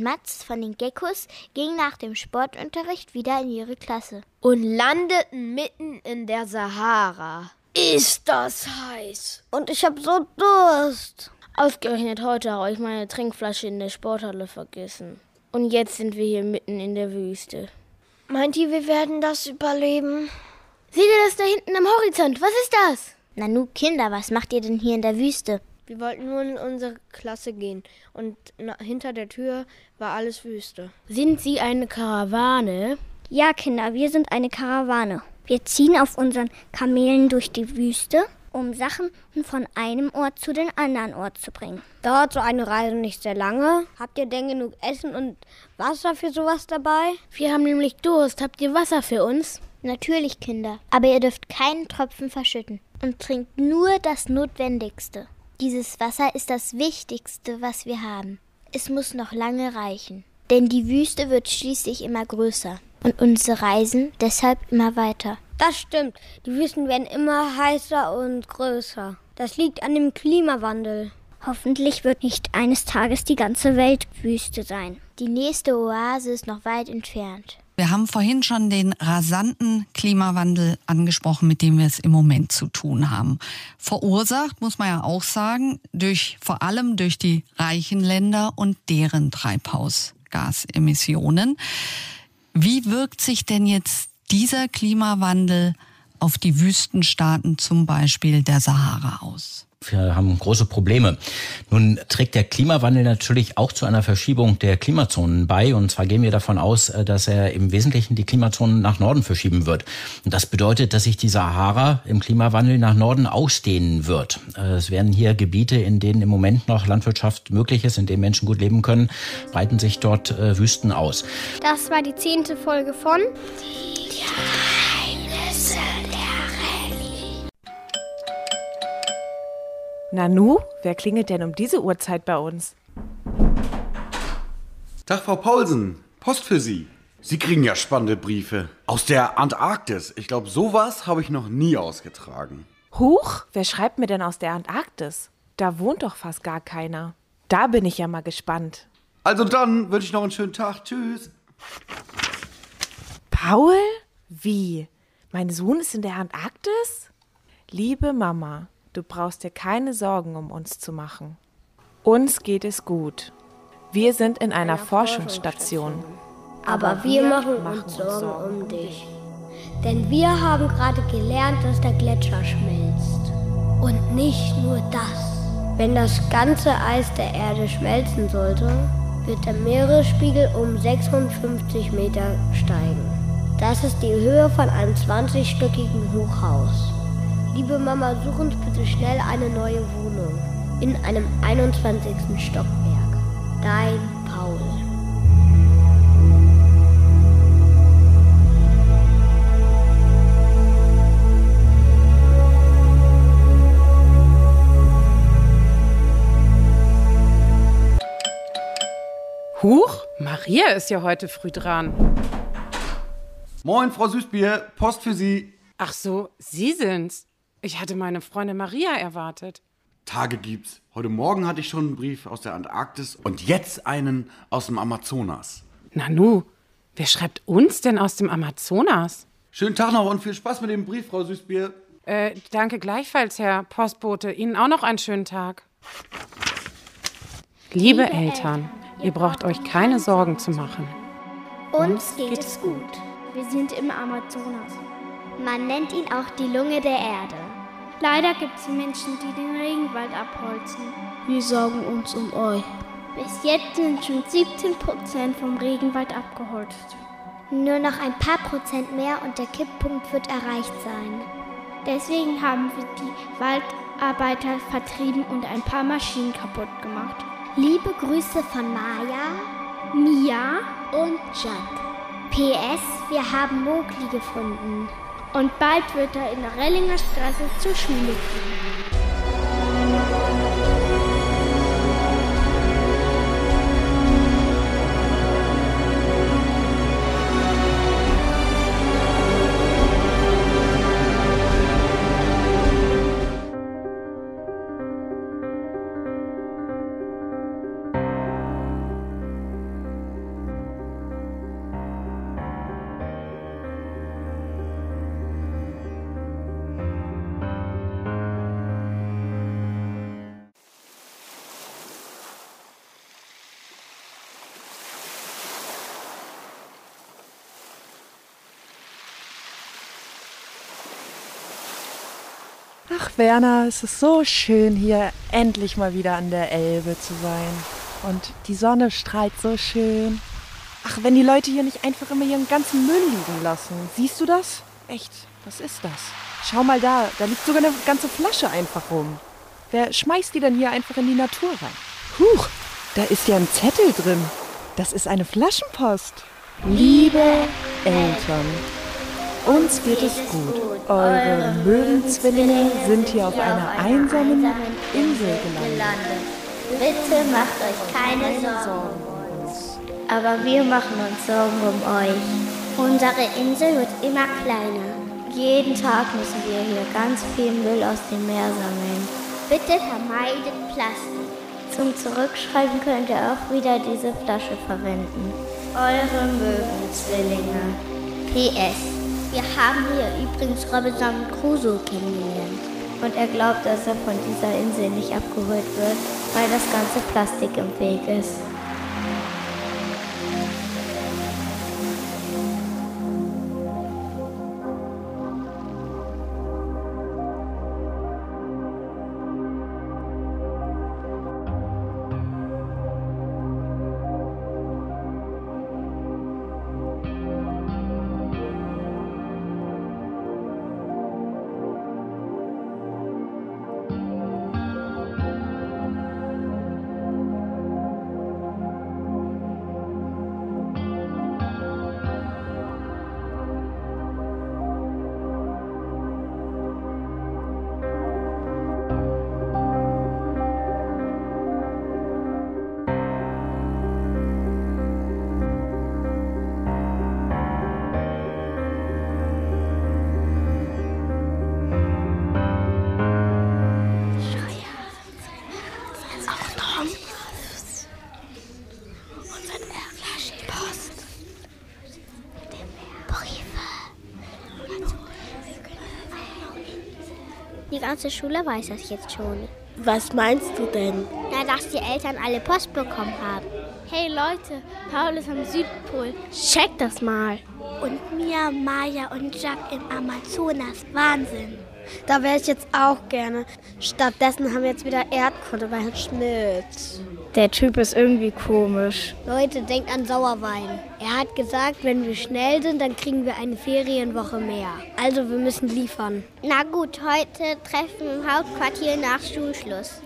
Mats von den Geckos gingen nach dem Sportunterricht wieder in ihre Klasse.
Und landeten mitten in der Sahara.
Ist das heiß.
Und ich hab so Durst.
Ausgerechnet heute habe ich meine Trinkflasche in der Sporthalle vergessen. Und jetzt sind wir hier mitten in der Wüste.
Meint ihr, wir werden das überleben? Seht ihr das da hinten am Horizont? Was ist das?
Nanu, Kinder, was macht ihr denn hier in der Wüste?
Wir wollten nur in unsere Klasse gehen und hinter der Tür war alles Wüste. Sind Sie eine Karawane?
Ja, Kinder, wir sind eine Karawane. Wir ziehen auf unseren Kamelen durch die Wüste, um Sachen von einem Ort zu den anderen Ort zu bringen.
Dauert so eine Reise nicht sehr lange? Habt ihr denn genug Essen und Wasser für sowas dabei?
Wir haben nämlich Durst. Habt ihr Wasser für uns?
Natürlich, Kinder. Aber ihr dürft keinen Tropfen verschütten und trinkt nur das Notwendigste. Dieses Wasser ist das Wichtigste, was wir haben. Es muss noch lange reichen. Denn die Wüste wird schließlich immer größer und unsere Reisen deshalb immer weiter.
Das stimmt. Die Wüsten werden immer heißer und größer. Das liegt an dem Klimawandel.
Hoffentlich wird nicht eines Tages die ganze Welt Wüste sein.
Die nächste Oase ist noch weit entfernt.
Wir haben vorhin schon den rasanten Klimawandel angesprochen, mit dem wir es im Moment zu tun haben. Verursacht, muss man ja auch sagen, durch, vor allem durch die reichen Länder und deren Treibhausgasemissionen. Wie wirkt sich denn jetzt dieser Klimawandel auf die Wüstenstaaten, zum Beispiel der Sahara, aus?
Wir haben große Probleme. Nun trägt der Klimawandel natürlich auch zu einer Verschiebung der Klimazonen bei. Und zwar gehen wir davon aus, dass er im Wesentlichen die Klimazonen nach Norden verschieben wird. Und das bedeutet, dass sich die Sahara im Klimawandel nach Norden ausdehnen wird. Es werden hier Gebiete, in denen im Moment noch Landwirtschaft möglich ist, in denen Menschen gut leben können, breiten sich dort Wüsten aus.
Das war die zehnte Folge von
Die Geheimnisse der
Nanu, wer klingelt denn um diese Uhrzeit bei uns?
Tag, Frau Paulsen. Post für Sie. Sie kriegen ja spannende Briefe. Aus der Antarktis. Ich glaube, sowas habe ich noch nie ausgetragen.
Huch, wer schreibt mir denn aus der Antarktis? Da wohnt doch fast gar keiner. Da bin ich ja mal gespannt.
Also dann wünsche ich noch einen schönen Tag. Tschüss.
Paul? Wie? Mein Sohn ist in der Antarktis? Liebe Mama, du brauchst dir keine Sorgen um uns zu machen. Uns geht es gut. Wir sind in einer Forschungsstation.
Aber wir machen uns Sorgen um dich. Denn wir haben gerade gelernt, dass der Gletscher schmilzt. Und nicht nur das. Wenn das ganze Eis der Erde schmelzen sollte, wird der Meeresspiegel um 56 Meter steigen. Das ist die Höhe von einem 20-stöckigen Hochhaus. Liebe Mama, such uns bitte schnell eine neue Wohnung. In einem 21. Stockwerk. Dein Paul.
Huch, Maria ist ja heute früh dran.
Moin, Frau Süßbier, Post für Sie.
Ach so, Sie sind's. Ich hatte meine Freundin Maria erwartet.
Tage gibt's. Heute Morgen hatte ich schon einen Brief aus der Antarktis und jetzt einen aus dem Amazonas.
Nanu, wer schreibt uns denn aus dem Amazonas?
Schönen Tag noch und viel Spaß mit dem Brief, Frau Süßbier.
Äh, danke gleichfalls, Herr Postbote. Ihnen auch noch einen schönen Tag. Liebe, Liebe Eltern, ihr braucht euch keine Sorgen zu machen.
Uns geht, geht es gut.
Wir sind im Amazonas.
Man nennt ihn auch die Lunge der Erde.
Leider gibt es Menschen, die den Regenwald abholzen.
Wir sorgen uns um euch.
Bis jetzt sind schon 17 Prozent vom Regenwald abgeholzt.
Nur noch ein paar Prozent mehr und der Kipppunkt wird erreicht sein.
Deswegen haben wir die Waldarbeiter vertrieben und ein paar Maschinen kaputt gemacht.
Liebe Grüße von Maya,
Mia
und Jack. PS, wir haben Mogli gefunden.
Und bald wird er in der Rellinger Straße zur Schule gehen.
Werner, es ist so schön, hier endlich mal wieder an der Elbe zu sein. Und die Sonne strahlt so schön. Ach, wenn die Leute hier nicht einfach immer ihren ganzen Müll liegen lassen. Siehst du das? Echt, was ist das? Schau mal da, da liegt sogar eine ganze Flasche einfach rum. Wer schmeißt die denn hier einfach in die Natur rein? Huch, da ist ja ein Zettel drin. Das ist eine Flaschenpost. Liebe Eltern, uns geht es gut. Eure Möwenzwillinge sind hier auf einer einsamen Insel gelandet.
Bitte macht euch keine Sorgen um uns. Aber wir machen uns Sorgen um euch. Unsere Insel wird immer kleiner. Jeden Tag müssen wir hier ganz viel Müll aus dem Meer sammeln. Bitte vermeidet Plastik. Zum Zurückschreiben könnt ihr auch wieder diese Flasche verwenden. Eure Möwenzwillinge. PS. Wir haben hier übrigens Robinson Crusoe kennengelernt. Und er glaubt, dass er von dieser Insel nicht abgeholt wird, weil das ganze Plastik im Weg ist. Ganze Schule weiß das jetzt schon.
Was meinst du denn?
Na, dass die Eltern alle Post bekommen haben.
Hey Leute, Paul ist am Südpol. Check das mal.
Und Mia, Maya und Jack im Amazonas. Wahnsinn.
Da wäre ich jetzt auch gerne. Stattdessen haben wir jetzt wieder Erdkunde bei Herrn Schmidt.
Der Typ ist irgendwie komisch.
Leute, denkt an Sauerwein. Er hat gesagt, wenn wir schnell sind, dann kriegen wir eine Ferienwoche mehr. Also wir müssen liefern.
Na gut, heute treffen wir im Hauptquartier nach Schulschluss.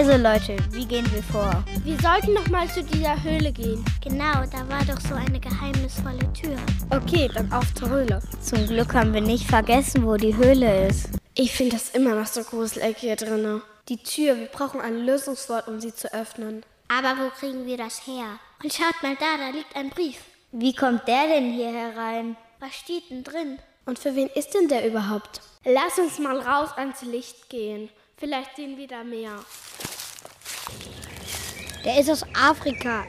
Also Leute, wie gehen wir vor?
Wir sollten noch mal zu dieser Höhle gehen.
Genau, da war doch so eine geheimnisvolle Tür.
Okay, dann auf zur Höhle.
Zum Glück haben wir nicht vergessen, wo die Höhle ist.
Ich finde das immer noch so gruselig hier drinnen. Die Tür, wir brauchen ein Lösungswort, um sie zu öffnen.
Aber wo kriegen wir das her? Und schaut mal da, da liegt ein Brief.
Wie kommt der denn hier herein?
Was steht denn drin?
Und für wen ist denn der überhaupt? Lass uns mal raus ans Licht gehen. Vielleicht sehen wir da mehr.
Der ist aus Afrika,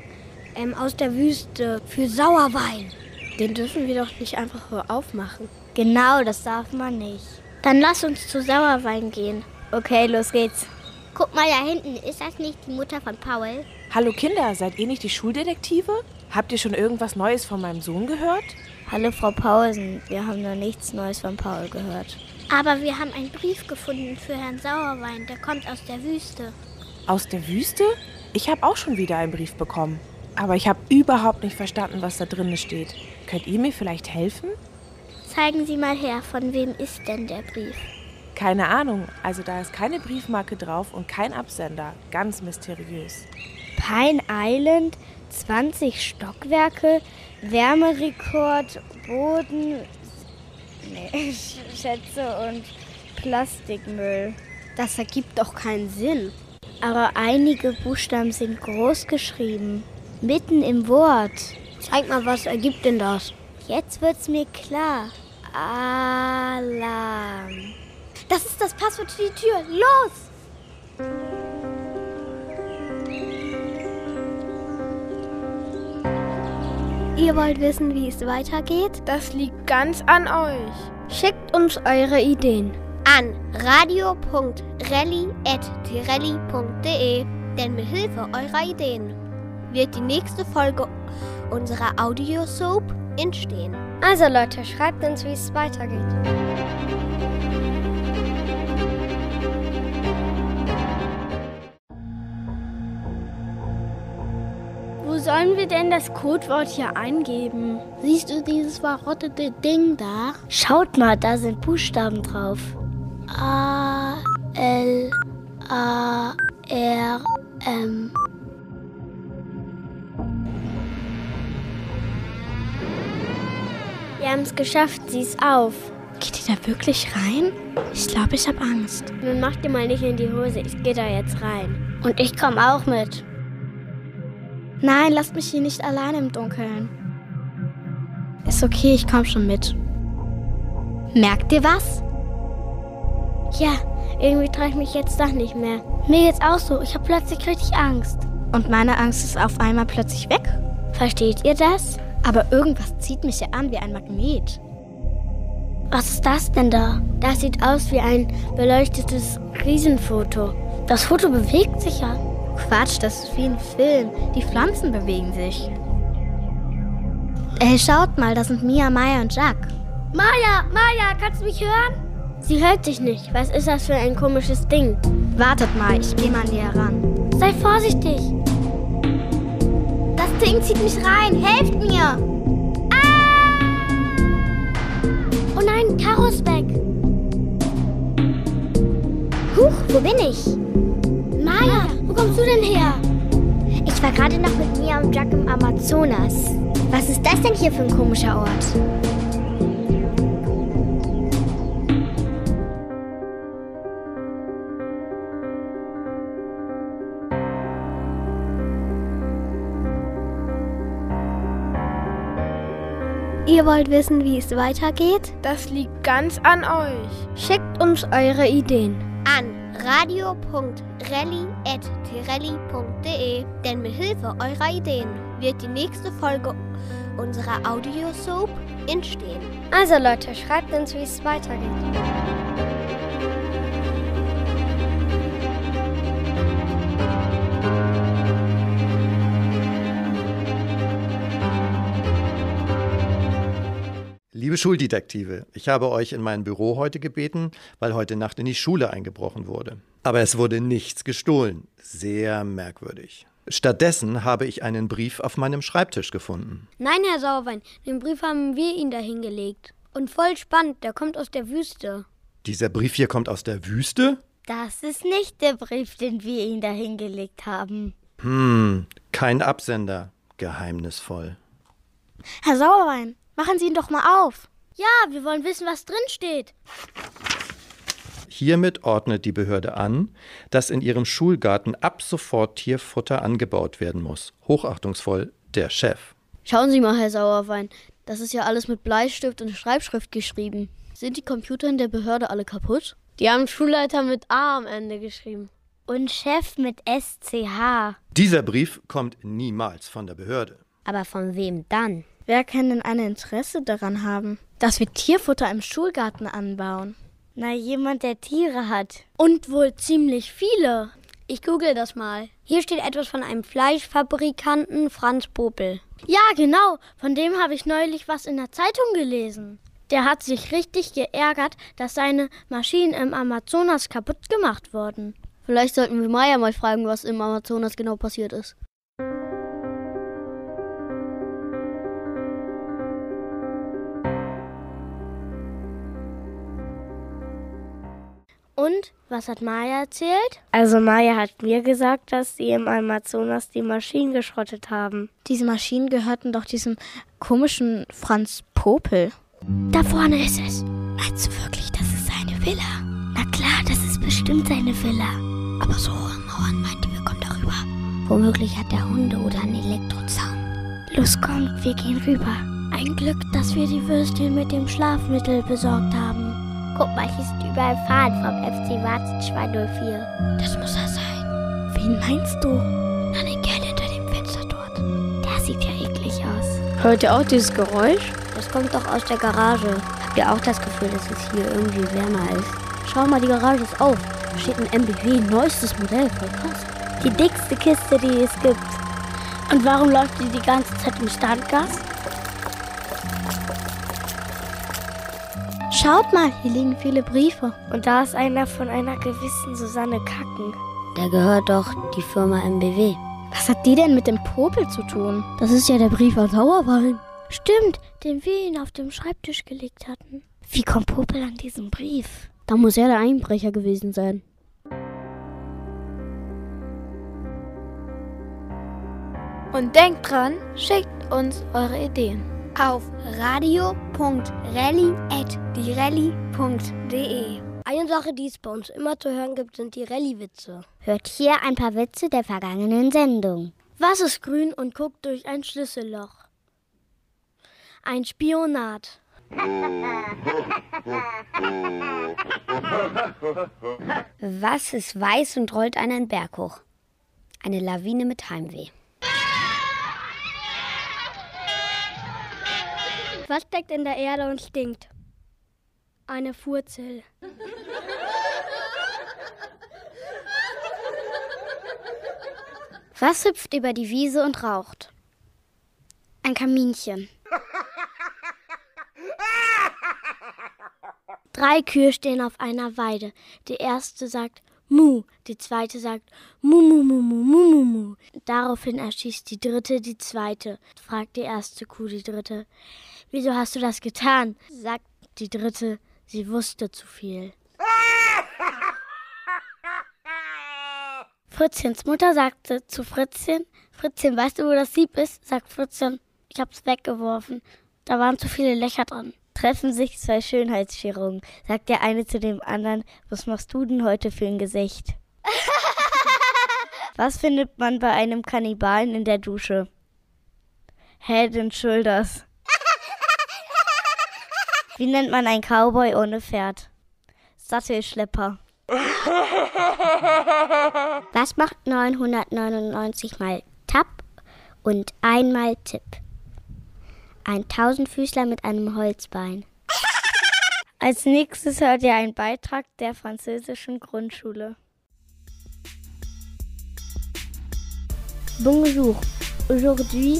ähm, aus der Wüste, für Sauerwein.
Den dürfen wir doch nicht einfach so aufmachen.
Genau, das darf man nicht.
Dann lass uns zu Sauerwein gehen.
Okay, los geht's.
Guck mal da hinten, ist das nicht die Mutter von Paul?
Hallo Kinder, seid ihr nicht die Schuldetektive? Habt ihr schon irgendwas Neues von meinem Sohn gehört?
Hallo Frau Pausen, wir haben noch nichts Neues von Paul gehört.
Aber wir haben einen Brief gefunden für Herrn Sauerwein, der kommt aus der Wüste.
Aus der Wüste? Ich habe auch schon wieder einen Brief bekommen. Aber ich habe überhaupt nicht verstanden, was da drin steht. Könnt ihr mir vielleicht helfen?
Zeigen Sie mal her, von wem ist denn der Brief?
Keine Ahnung. Also da ist keine Briefmarke drauf und kein Absender. Ganz mysteriös.
Pine Island, 20 Stockwerke, Wärmerekord, Boden, nee, Schätze und Plastikmüll.
Das ergibt doch keinen Sinn.
Aber einige Buchstaben sind groß geschrieben. Mitten im Wort.
Zeig mal, was ergibt denn das?
Jetzt wird's mir klar. Alarm.
Das ist das Passwort für die Tür. Los!
Ihr wollt wissen, wie es weitergeht?
Das liegt ganz an euch.
Schickt uns eure Ideen
an radio.rally.tirelli.de, denn mit Hilfe eurer Ideen wird die nächste Folge unserer Audio-Soap entstehen.
Also Leute, schreibt uns, wie es weitergeht.
Wo sollen wir denn das Codewort hier eingeben?
Siehst du dieses verrottete Ding da?
Schaut mal, da sind Buchstaben drauf.
A L A R M.
Wir haben es geschafft, sie ist auf. Geht ihr da wirklich rein? Ich glaube, ich habe Angst.
Nun mach dir mal nicht in die Hose, ich gehe da jetzt rein.
Und ich komme auch mit.
Nein, lasst mich hier nicht allein im Dunkeln. Ist okay, ich komme schon mit.
Merkt ihr was?
Ja, irgendwie traue ich mich jetzt doch nicht mehr.
Mir geht's auch so. Ich habe plötzlich richtig Angst. Und meine Angst ist auf einmal plötzlich weg.
Versteht ihr das?
Aber irgendwas zieht mich hier an wie ein Magnet.
Was ist das denn da? Das sieht aus wie ein beleuchtetes Riesenfoto.
Das Foto bewegt sich ja. Quatsch, das ist wie ein Film. Die Pflanzen bewegen sich. Ey, schaut mal, das sind Mia, Maya und Jack.
Maya, Maya, kannst du mich hören?
Sie hört sich nicht. Was ist das für ein komisches Ding? Wartet mal, ich gehe mal näher ran.
Sei vorsichtig. Das Ding zieht mich rein. Helft mir. Ah! Oh nein, Caro ist weg. Huch, wo bin ich? Maya, wo kommst du denn her?
Ich war gerade noch mit Mia und Jack im Amazonas. Was ist das denn hier für ein komischer Ort?
Ihr wollt wissen, wie es weitergeht?
Das liegt ganz an euch.
Schickt uns eure Ideen
an radio.rally.tirelli.de, denn mit Hilfe eurer Ideen wird die nächste Folge unserer Audio-Soap entstehen.
Also Leute, schreibt uns, wie es weitergeht.
Liebe Schuldetektive, ich habe euch in mein Büro heute gebeten, weil heute Nacht in die Schule eingebrochen wurde. Aber es wurde nichts gestohlen. Sehr merkwürdig. Stattdessen habe ich einen Brief auf meinem Schreibtisch gefunden.
Nein, Herr Sauerwein, den Brief haben wir Ihnen dahingelegt. Und voll spannend, der kommt aus der Wüste.
Dieser Brief hier kommt aus der Wüste?
Das ist nicht der Brief, den wir Ihnen dahingelegt haben.
Hm, kein Absender. Geheimnisvoll.
Herr Sauerwein, machen Sie ihn doch mal auf. Ja, wir wollen wissen, was drin steht.
Hiermit ordnet die Behörde an, dass in ihrem Schulgarten ab sofort Tierfutter angebaut werden muss. Hochachtungsvoll der Chef.
Schauen Sie mal, Herr Sauerwein, das ist ja alles mit Bleistift und Schreibschrift geschrieben. Sind die Computer in der Behörde alle kaputt?
Die haben Schulleiter mit A am Ende geschrieben.
Und Chef mit SCH.
Dieser Brief kommt niemals von der Behörde.
Aber von wem dann?
Wer kann denn ein Interesse daran haben, dass wir Tierfutter im Schulgarten anbauen?
Na, jemand, der Tiere hat.
Und wohl ziemlich viele.
Ich google das mal. Hier steht etwas von einem Fleischfabrikanten Franz Popel.
Ja, genau. Von dem habe ich neulich was in der Zeitung gelesen. Der hat sich richtig geärgert, dass seine Maschinen im Amazonas kaputt gemacht wurden.
Vielleicht sollten wir Maya mal fragen, was im Amazonas genau passiert ist.
Und was hat Maya erzählt?
Also Maya hat mir gesagt, dass sie im Amazonas die Maschinen geschrottet haben.
Diese Maschinen gehörten doch diesem komischen Franz Popel.
Da vorne ist es. Meinst du wirklich, das ist seine Villa? Na klar, das ist bestimmt seine Villa. Aber so hohe Mauern meinte wir, kommt darüber. Womöglich hat er Hunde oder einen Elektrozaun. Los, kommt, wir gehen rüber. Ein Glück, dass wir die Würstchen mit dem Schlafmittel besorgt haben. Guck mal, hier ist überall Fahrt vom FC Warzen 204. Das muss er sein.
Wen meinst du?
Na, den Kerl hinter dem Fenster dort. Der sieht ja eklig aus.
Hört ihr auch dieses Geräusch?
Das kommt doch aus der Garage. Habt ihr auch das Gefühl, dass es hier irgendwie wärmer ist?
Schau mal, die Garage ist auf. Da steht ein MBW, neuestes Modell, voll krass.
Die dickste Kiste, die es gibt.
Und warum läuft die die ganze Zeit im Standgas? Schaut mal, hier liegen viele Briefe.
Und da ist einer von einer gewissen Susanne Kacken. Der gehört doch die Firma MBW.
Was hat die denn mit dem Popel zu tun?
Das ist ja der Brief an Sauerwein.
Stimmt, den wir ihn auf dem Schreibtisch gelegt hatten.
Wie kommt Popel an diesen Brief?
Da muss er der Einbrecher gewesen sein.
Und denkt dran, schickt uns eure Ideen.
Auf radio.rally.direlli.de
Eine Sache, die es bei uns immer zu hören gibt, sind die Rallye-Witze.
Hört hier ein paar Witze der vergangenen Sendung.
Was ist grün und guckt durch ein Schlüsselloch? Ein Spionat.
Was ist weiß und rollt einen Berg hoch? Eine Lawine mit Heimweh.
Was steckt in der Erde und stinkt? Eine Furzel.
Was hüpft über die Wiese und raucht?
Ein Kaminchen. Drei Kühe stehen auf einer Weide. Die erste sagt Mu, die zweite sagt Mu, Mu, Mu, Mu, Mu, Mu, Mu. Daraufhin erschießt die dritte die zweite. Fragt die erste Kuh die dritte, wieso hast du das getan? Sagt die dritte, sie wusste zu viel. Fritzchens Mutter sagte zu Fritzchen, Fritzchen, weißt du, wo das Sieb ist? Sagt Fritzchen, ich hab's weggeworfen. Da waren zu viele Löcher dran. Treffen sich zwei Schönheitschirurgen, sagt der eine zu dem anderen, was machst du denn heute für ein Gesicht? was findet man bei einem Kannibalen in der Dusche? Head and Shoulders. Wie nennt man einen Cowboy ohne Pferd? Sattelschlepper.
Was macht 999 mal Tap und einmal Tipp? Ein Tausendfüßler mit einem Holzbein.
Als nächstes hört ihr einen Beitrag der französischen Grundschule.
Bonjour. Aujourd'hui,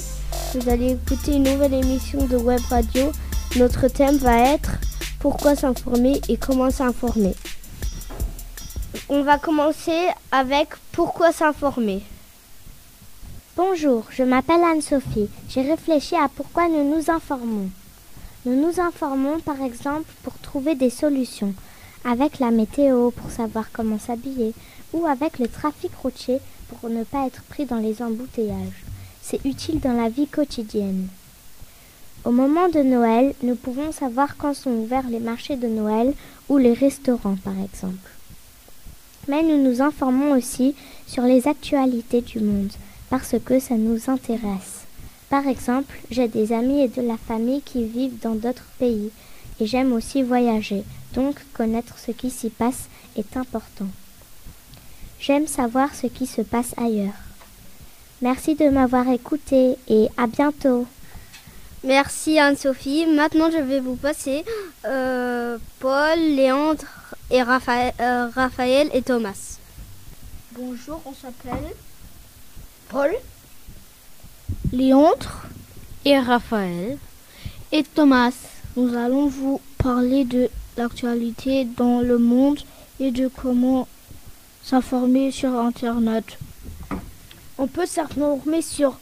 vous allez écouter une nouvelle émission de Web Radio. Notre thème va être Pourquoi s'informer et comment s'informer. On va commencer avec Pourquoi s'informer.
Bonjour, je m'appelle Anne-Sophie. J'ai réfléchi à pourquoi nous nous informons. Nous nous informons par exemple pour trouver des solutions.
avec la météo pour savoir comment s'habiller, ou avec le trafic routier pour ne pas être pris dans les embouteillages. C'est utile dans la vie quotidienne. Au moment de Noël, nous pouvons savoir quand sont ouverts les marchés de Noël ou les restaurants par exemple. Mais nous nous informons aussi sur les actualités du monde parce que ça nous intéresse. Par exemple, j'ai des amis et de la famille qui vivent dans d'autres pays et j'aime aussi voyager, donc connaître ce qui s'y passe est important. J'aime savoir ce qui se passe ailleurs. Merci de m'avoir écouté et à bientôt.
Merci Anne-Sophie. Maintenant, je vais vous passer euh, Paul, Léandre et Raphaël, euh, Raphaël et Thomas.
Bonjour, on s'appelle Paul, Léandre et Raphaël et Thomas. Nous allons vous parler de l'actualité dans le monde et de comment s'informer sur Internet. On peut s'informer sur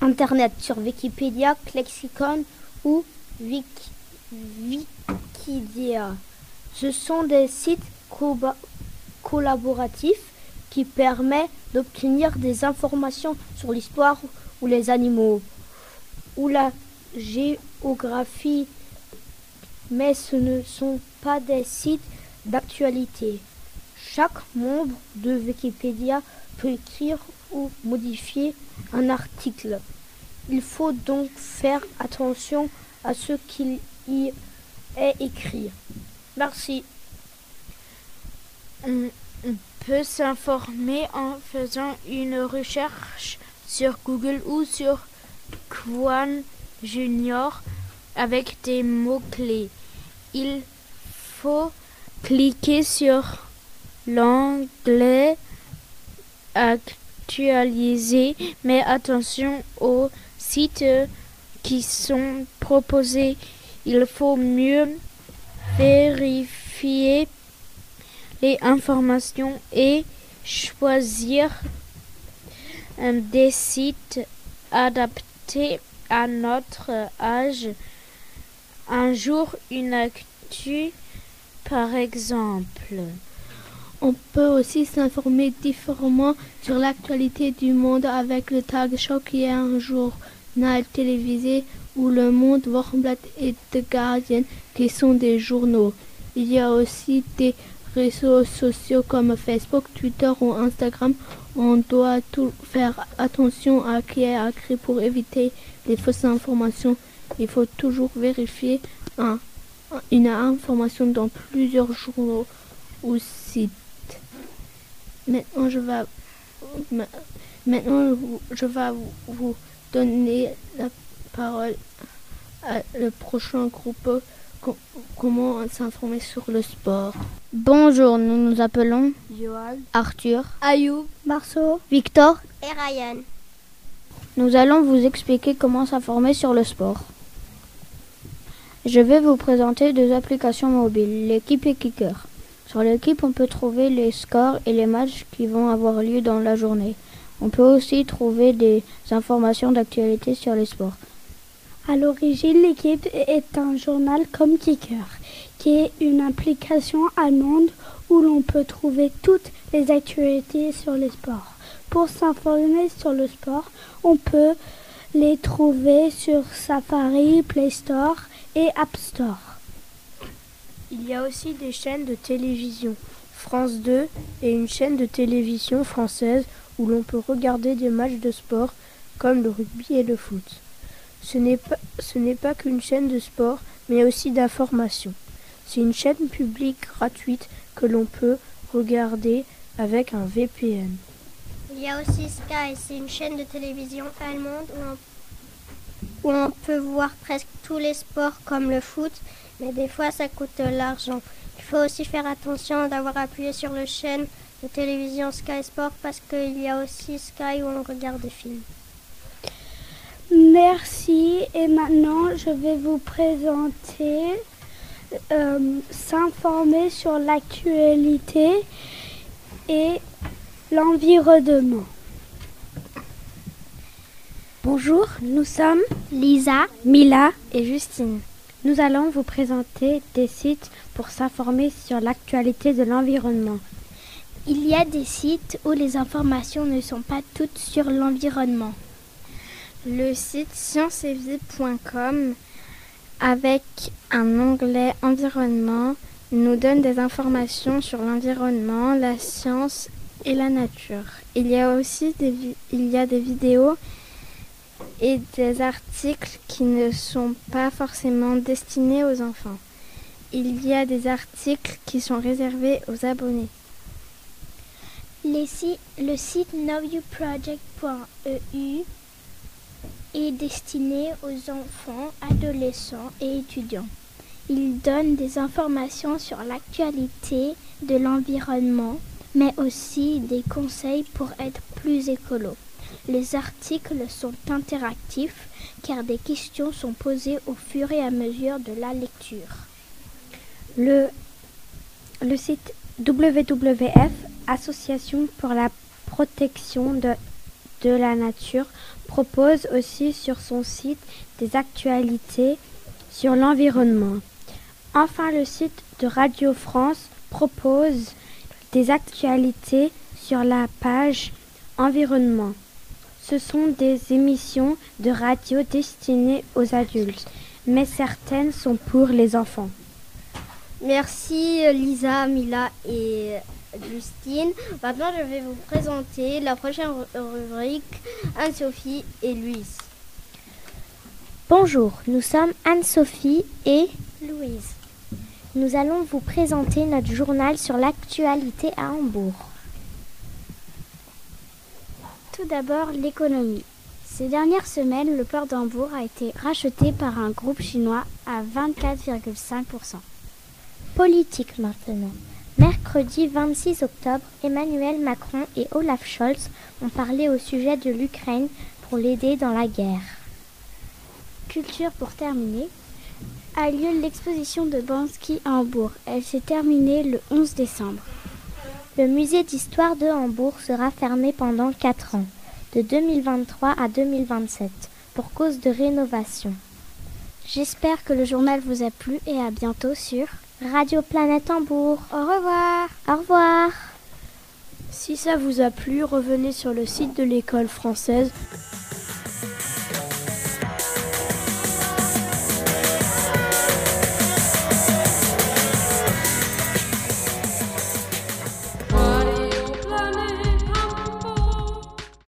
Internet, sur Wikipédia, Lexicon ou Wikidia. Ce sont des sites collaboratifs qui permettent d'obtenir des informations sur l'histoire ou les animaux ou la géographie, mais ce ne sont pas des sites d'actualité. Chaque membre de Wikipédia peut écrire ou modifier un article. Il faut donc faire attention à ce qu'il y est écrit. Merci.
On, peut s'informer en faisant une recherche sur Google ou sur Quan Junior avec des mots-clés. Il faut cliquer sur l'onglet actualisé, mais attention aux sites qui sont proposés. Il faut mieux vérifier les informations et choisir des sites adaptés à notre âge. Un jour, une actu, par exemple.
On peut aussi s'informer différemment sur l'actualité du monde avec le Tag Show qui est un journal télévisé ou le Monde, Wochenblatt et The Guardian qui sont des journaux. Il y a aussi des réseaux sociaux comme Facebook, Twitter ou Instagram. On doit tout faire attention à qui est écrit pour éviter les fausses informations. Il faut toujours vérifier une information dans plusieurs journaux ou sites. Maintenant, je vais, maintenant, je vais vous donner la parole à le prochain groupe. Comment s'informer sur le sport?
Bonjour, nous nous appelons
Joël,
Arthur,
Ayoub, Marceau,
Victor
et Ryan.
Nous allons vous expliquer comment s'informer sur le sport. Je vais vous présenter deux applications mobiles, l'équipe et Kicker. Sur l'équipe, on peut trouver les scores et les matchs qui vont avoir lieu dans la journée. On peut aussi trouver des informations d'actualité sur les sports.
À l'origine, l'équipe est un journal comme Kicker, qui est une application allemande où l'on peut trouver toutes les actualités sur les sports. Pour s'informer sur le sport, on peut les trouver sur Safari, Play Store et App Store.
Il y a aussi des chaînes de télévision, France 2 et une chaîne de télévision française où l'on peut regarder des matchs de sport comme le rugby et le foot. Ce n'est pas, pas qu'une chaîne de sport, mais aussi d'information. C'est une chaîne publique gratuite que l'on peut regarder avec un VPN.
Il y a aussi Sky, c'est une chaîne de télévision allemande où on peut voir presque tous les sports comme le foot, mais des fois ça coûte de l'argent. Il faut aussi faire attention d'avoir appuyé sur le chaîne de télévision Sky Sport parce qu'il y a aussi Sky où on regarde des films. Merci et maintenant je vais vous présenter euh, s'informer sur l'actualité et l'environnement.
Bonjour, nous sommes Lisa, Mila et Justine.
Nous allons vous présenter des sites pour s'informer sur l'actualité de l'environnement.
Il y a des sites où les informations ne sont pas toutes sur l'environnement.
Le site scienceetvie.com avec un onglet environnement nous donne des informations sur l'environnement, la science et la nature. Il y a aussi des, vidéos et des articles qui ne sont pas forcément destinés aux enfants. Il y a des articles qui sont réservés aux abonnés.
Le site knowyouproject.eu est destiné aux enfants, adolescents et étudiants. Il donne des informations sur l'actualité de l'environnement, mais aussi des conseils pour être plus écolo. Les articles sont interactifs car des questions sont posées au fur et à mesure de la lecture.
Le, le site WWF, Association pour la protection de, de la nature, propose aussi sur son site des actualités sur l'environnement. Enfin, le site de Radio France propose des actualités sur la page environnement. Ce sont des émissions de radio destinées aux adultes, mais certaines sont pour les enfants.
Merci Lisa, Mila et Justine. Maintenant, je vais vous présenter la prochaine rubrique Anne-Sophie et Louise.
Bonjour, nous sommes Anne-Sophie et Louise. Nous allons vous présenter notre journal sur l'actualité à Hambourg.
Tout d'abord, l'économie. Ces dernières semaines, le port d'Hambourg a été racheté par un groupe chinois à 24,5%.
Politique maintenant. Mercredi 26 octobre, Emmanuel Macron et Olaf Scholz ont parlé au sujet de l'Ukraine pour l'aider dans la guerre.
Culture pour terminer. A lieu l'exposition de Bansky à Hambourg. Elle s'est terminée le 11 décembre.
Le musée d'histoire de Hambourg sera fermé pendant 4 ans, de 2023 à 2027, pour cause de rénovation.
J'espère que le journal vous a plu et à bientôt sur
Radio Planète Hambourg.
Au revoir.
Au revoir.
Si ça vous a plu, revenez sur le site de l'école française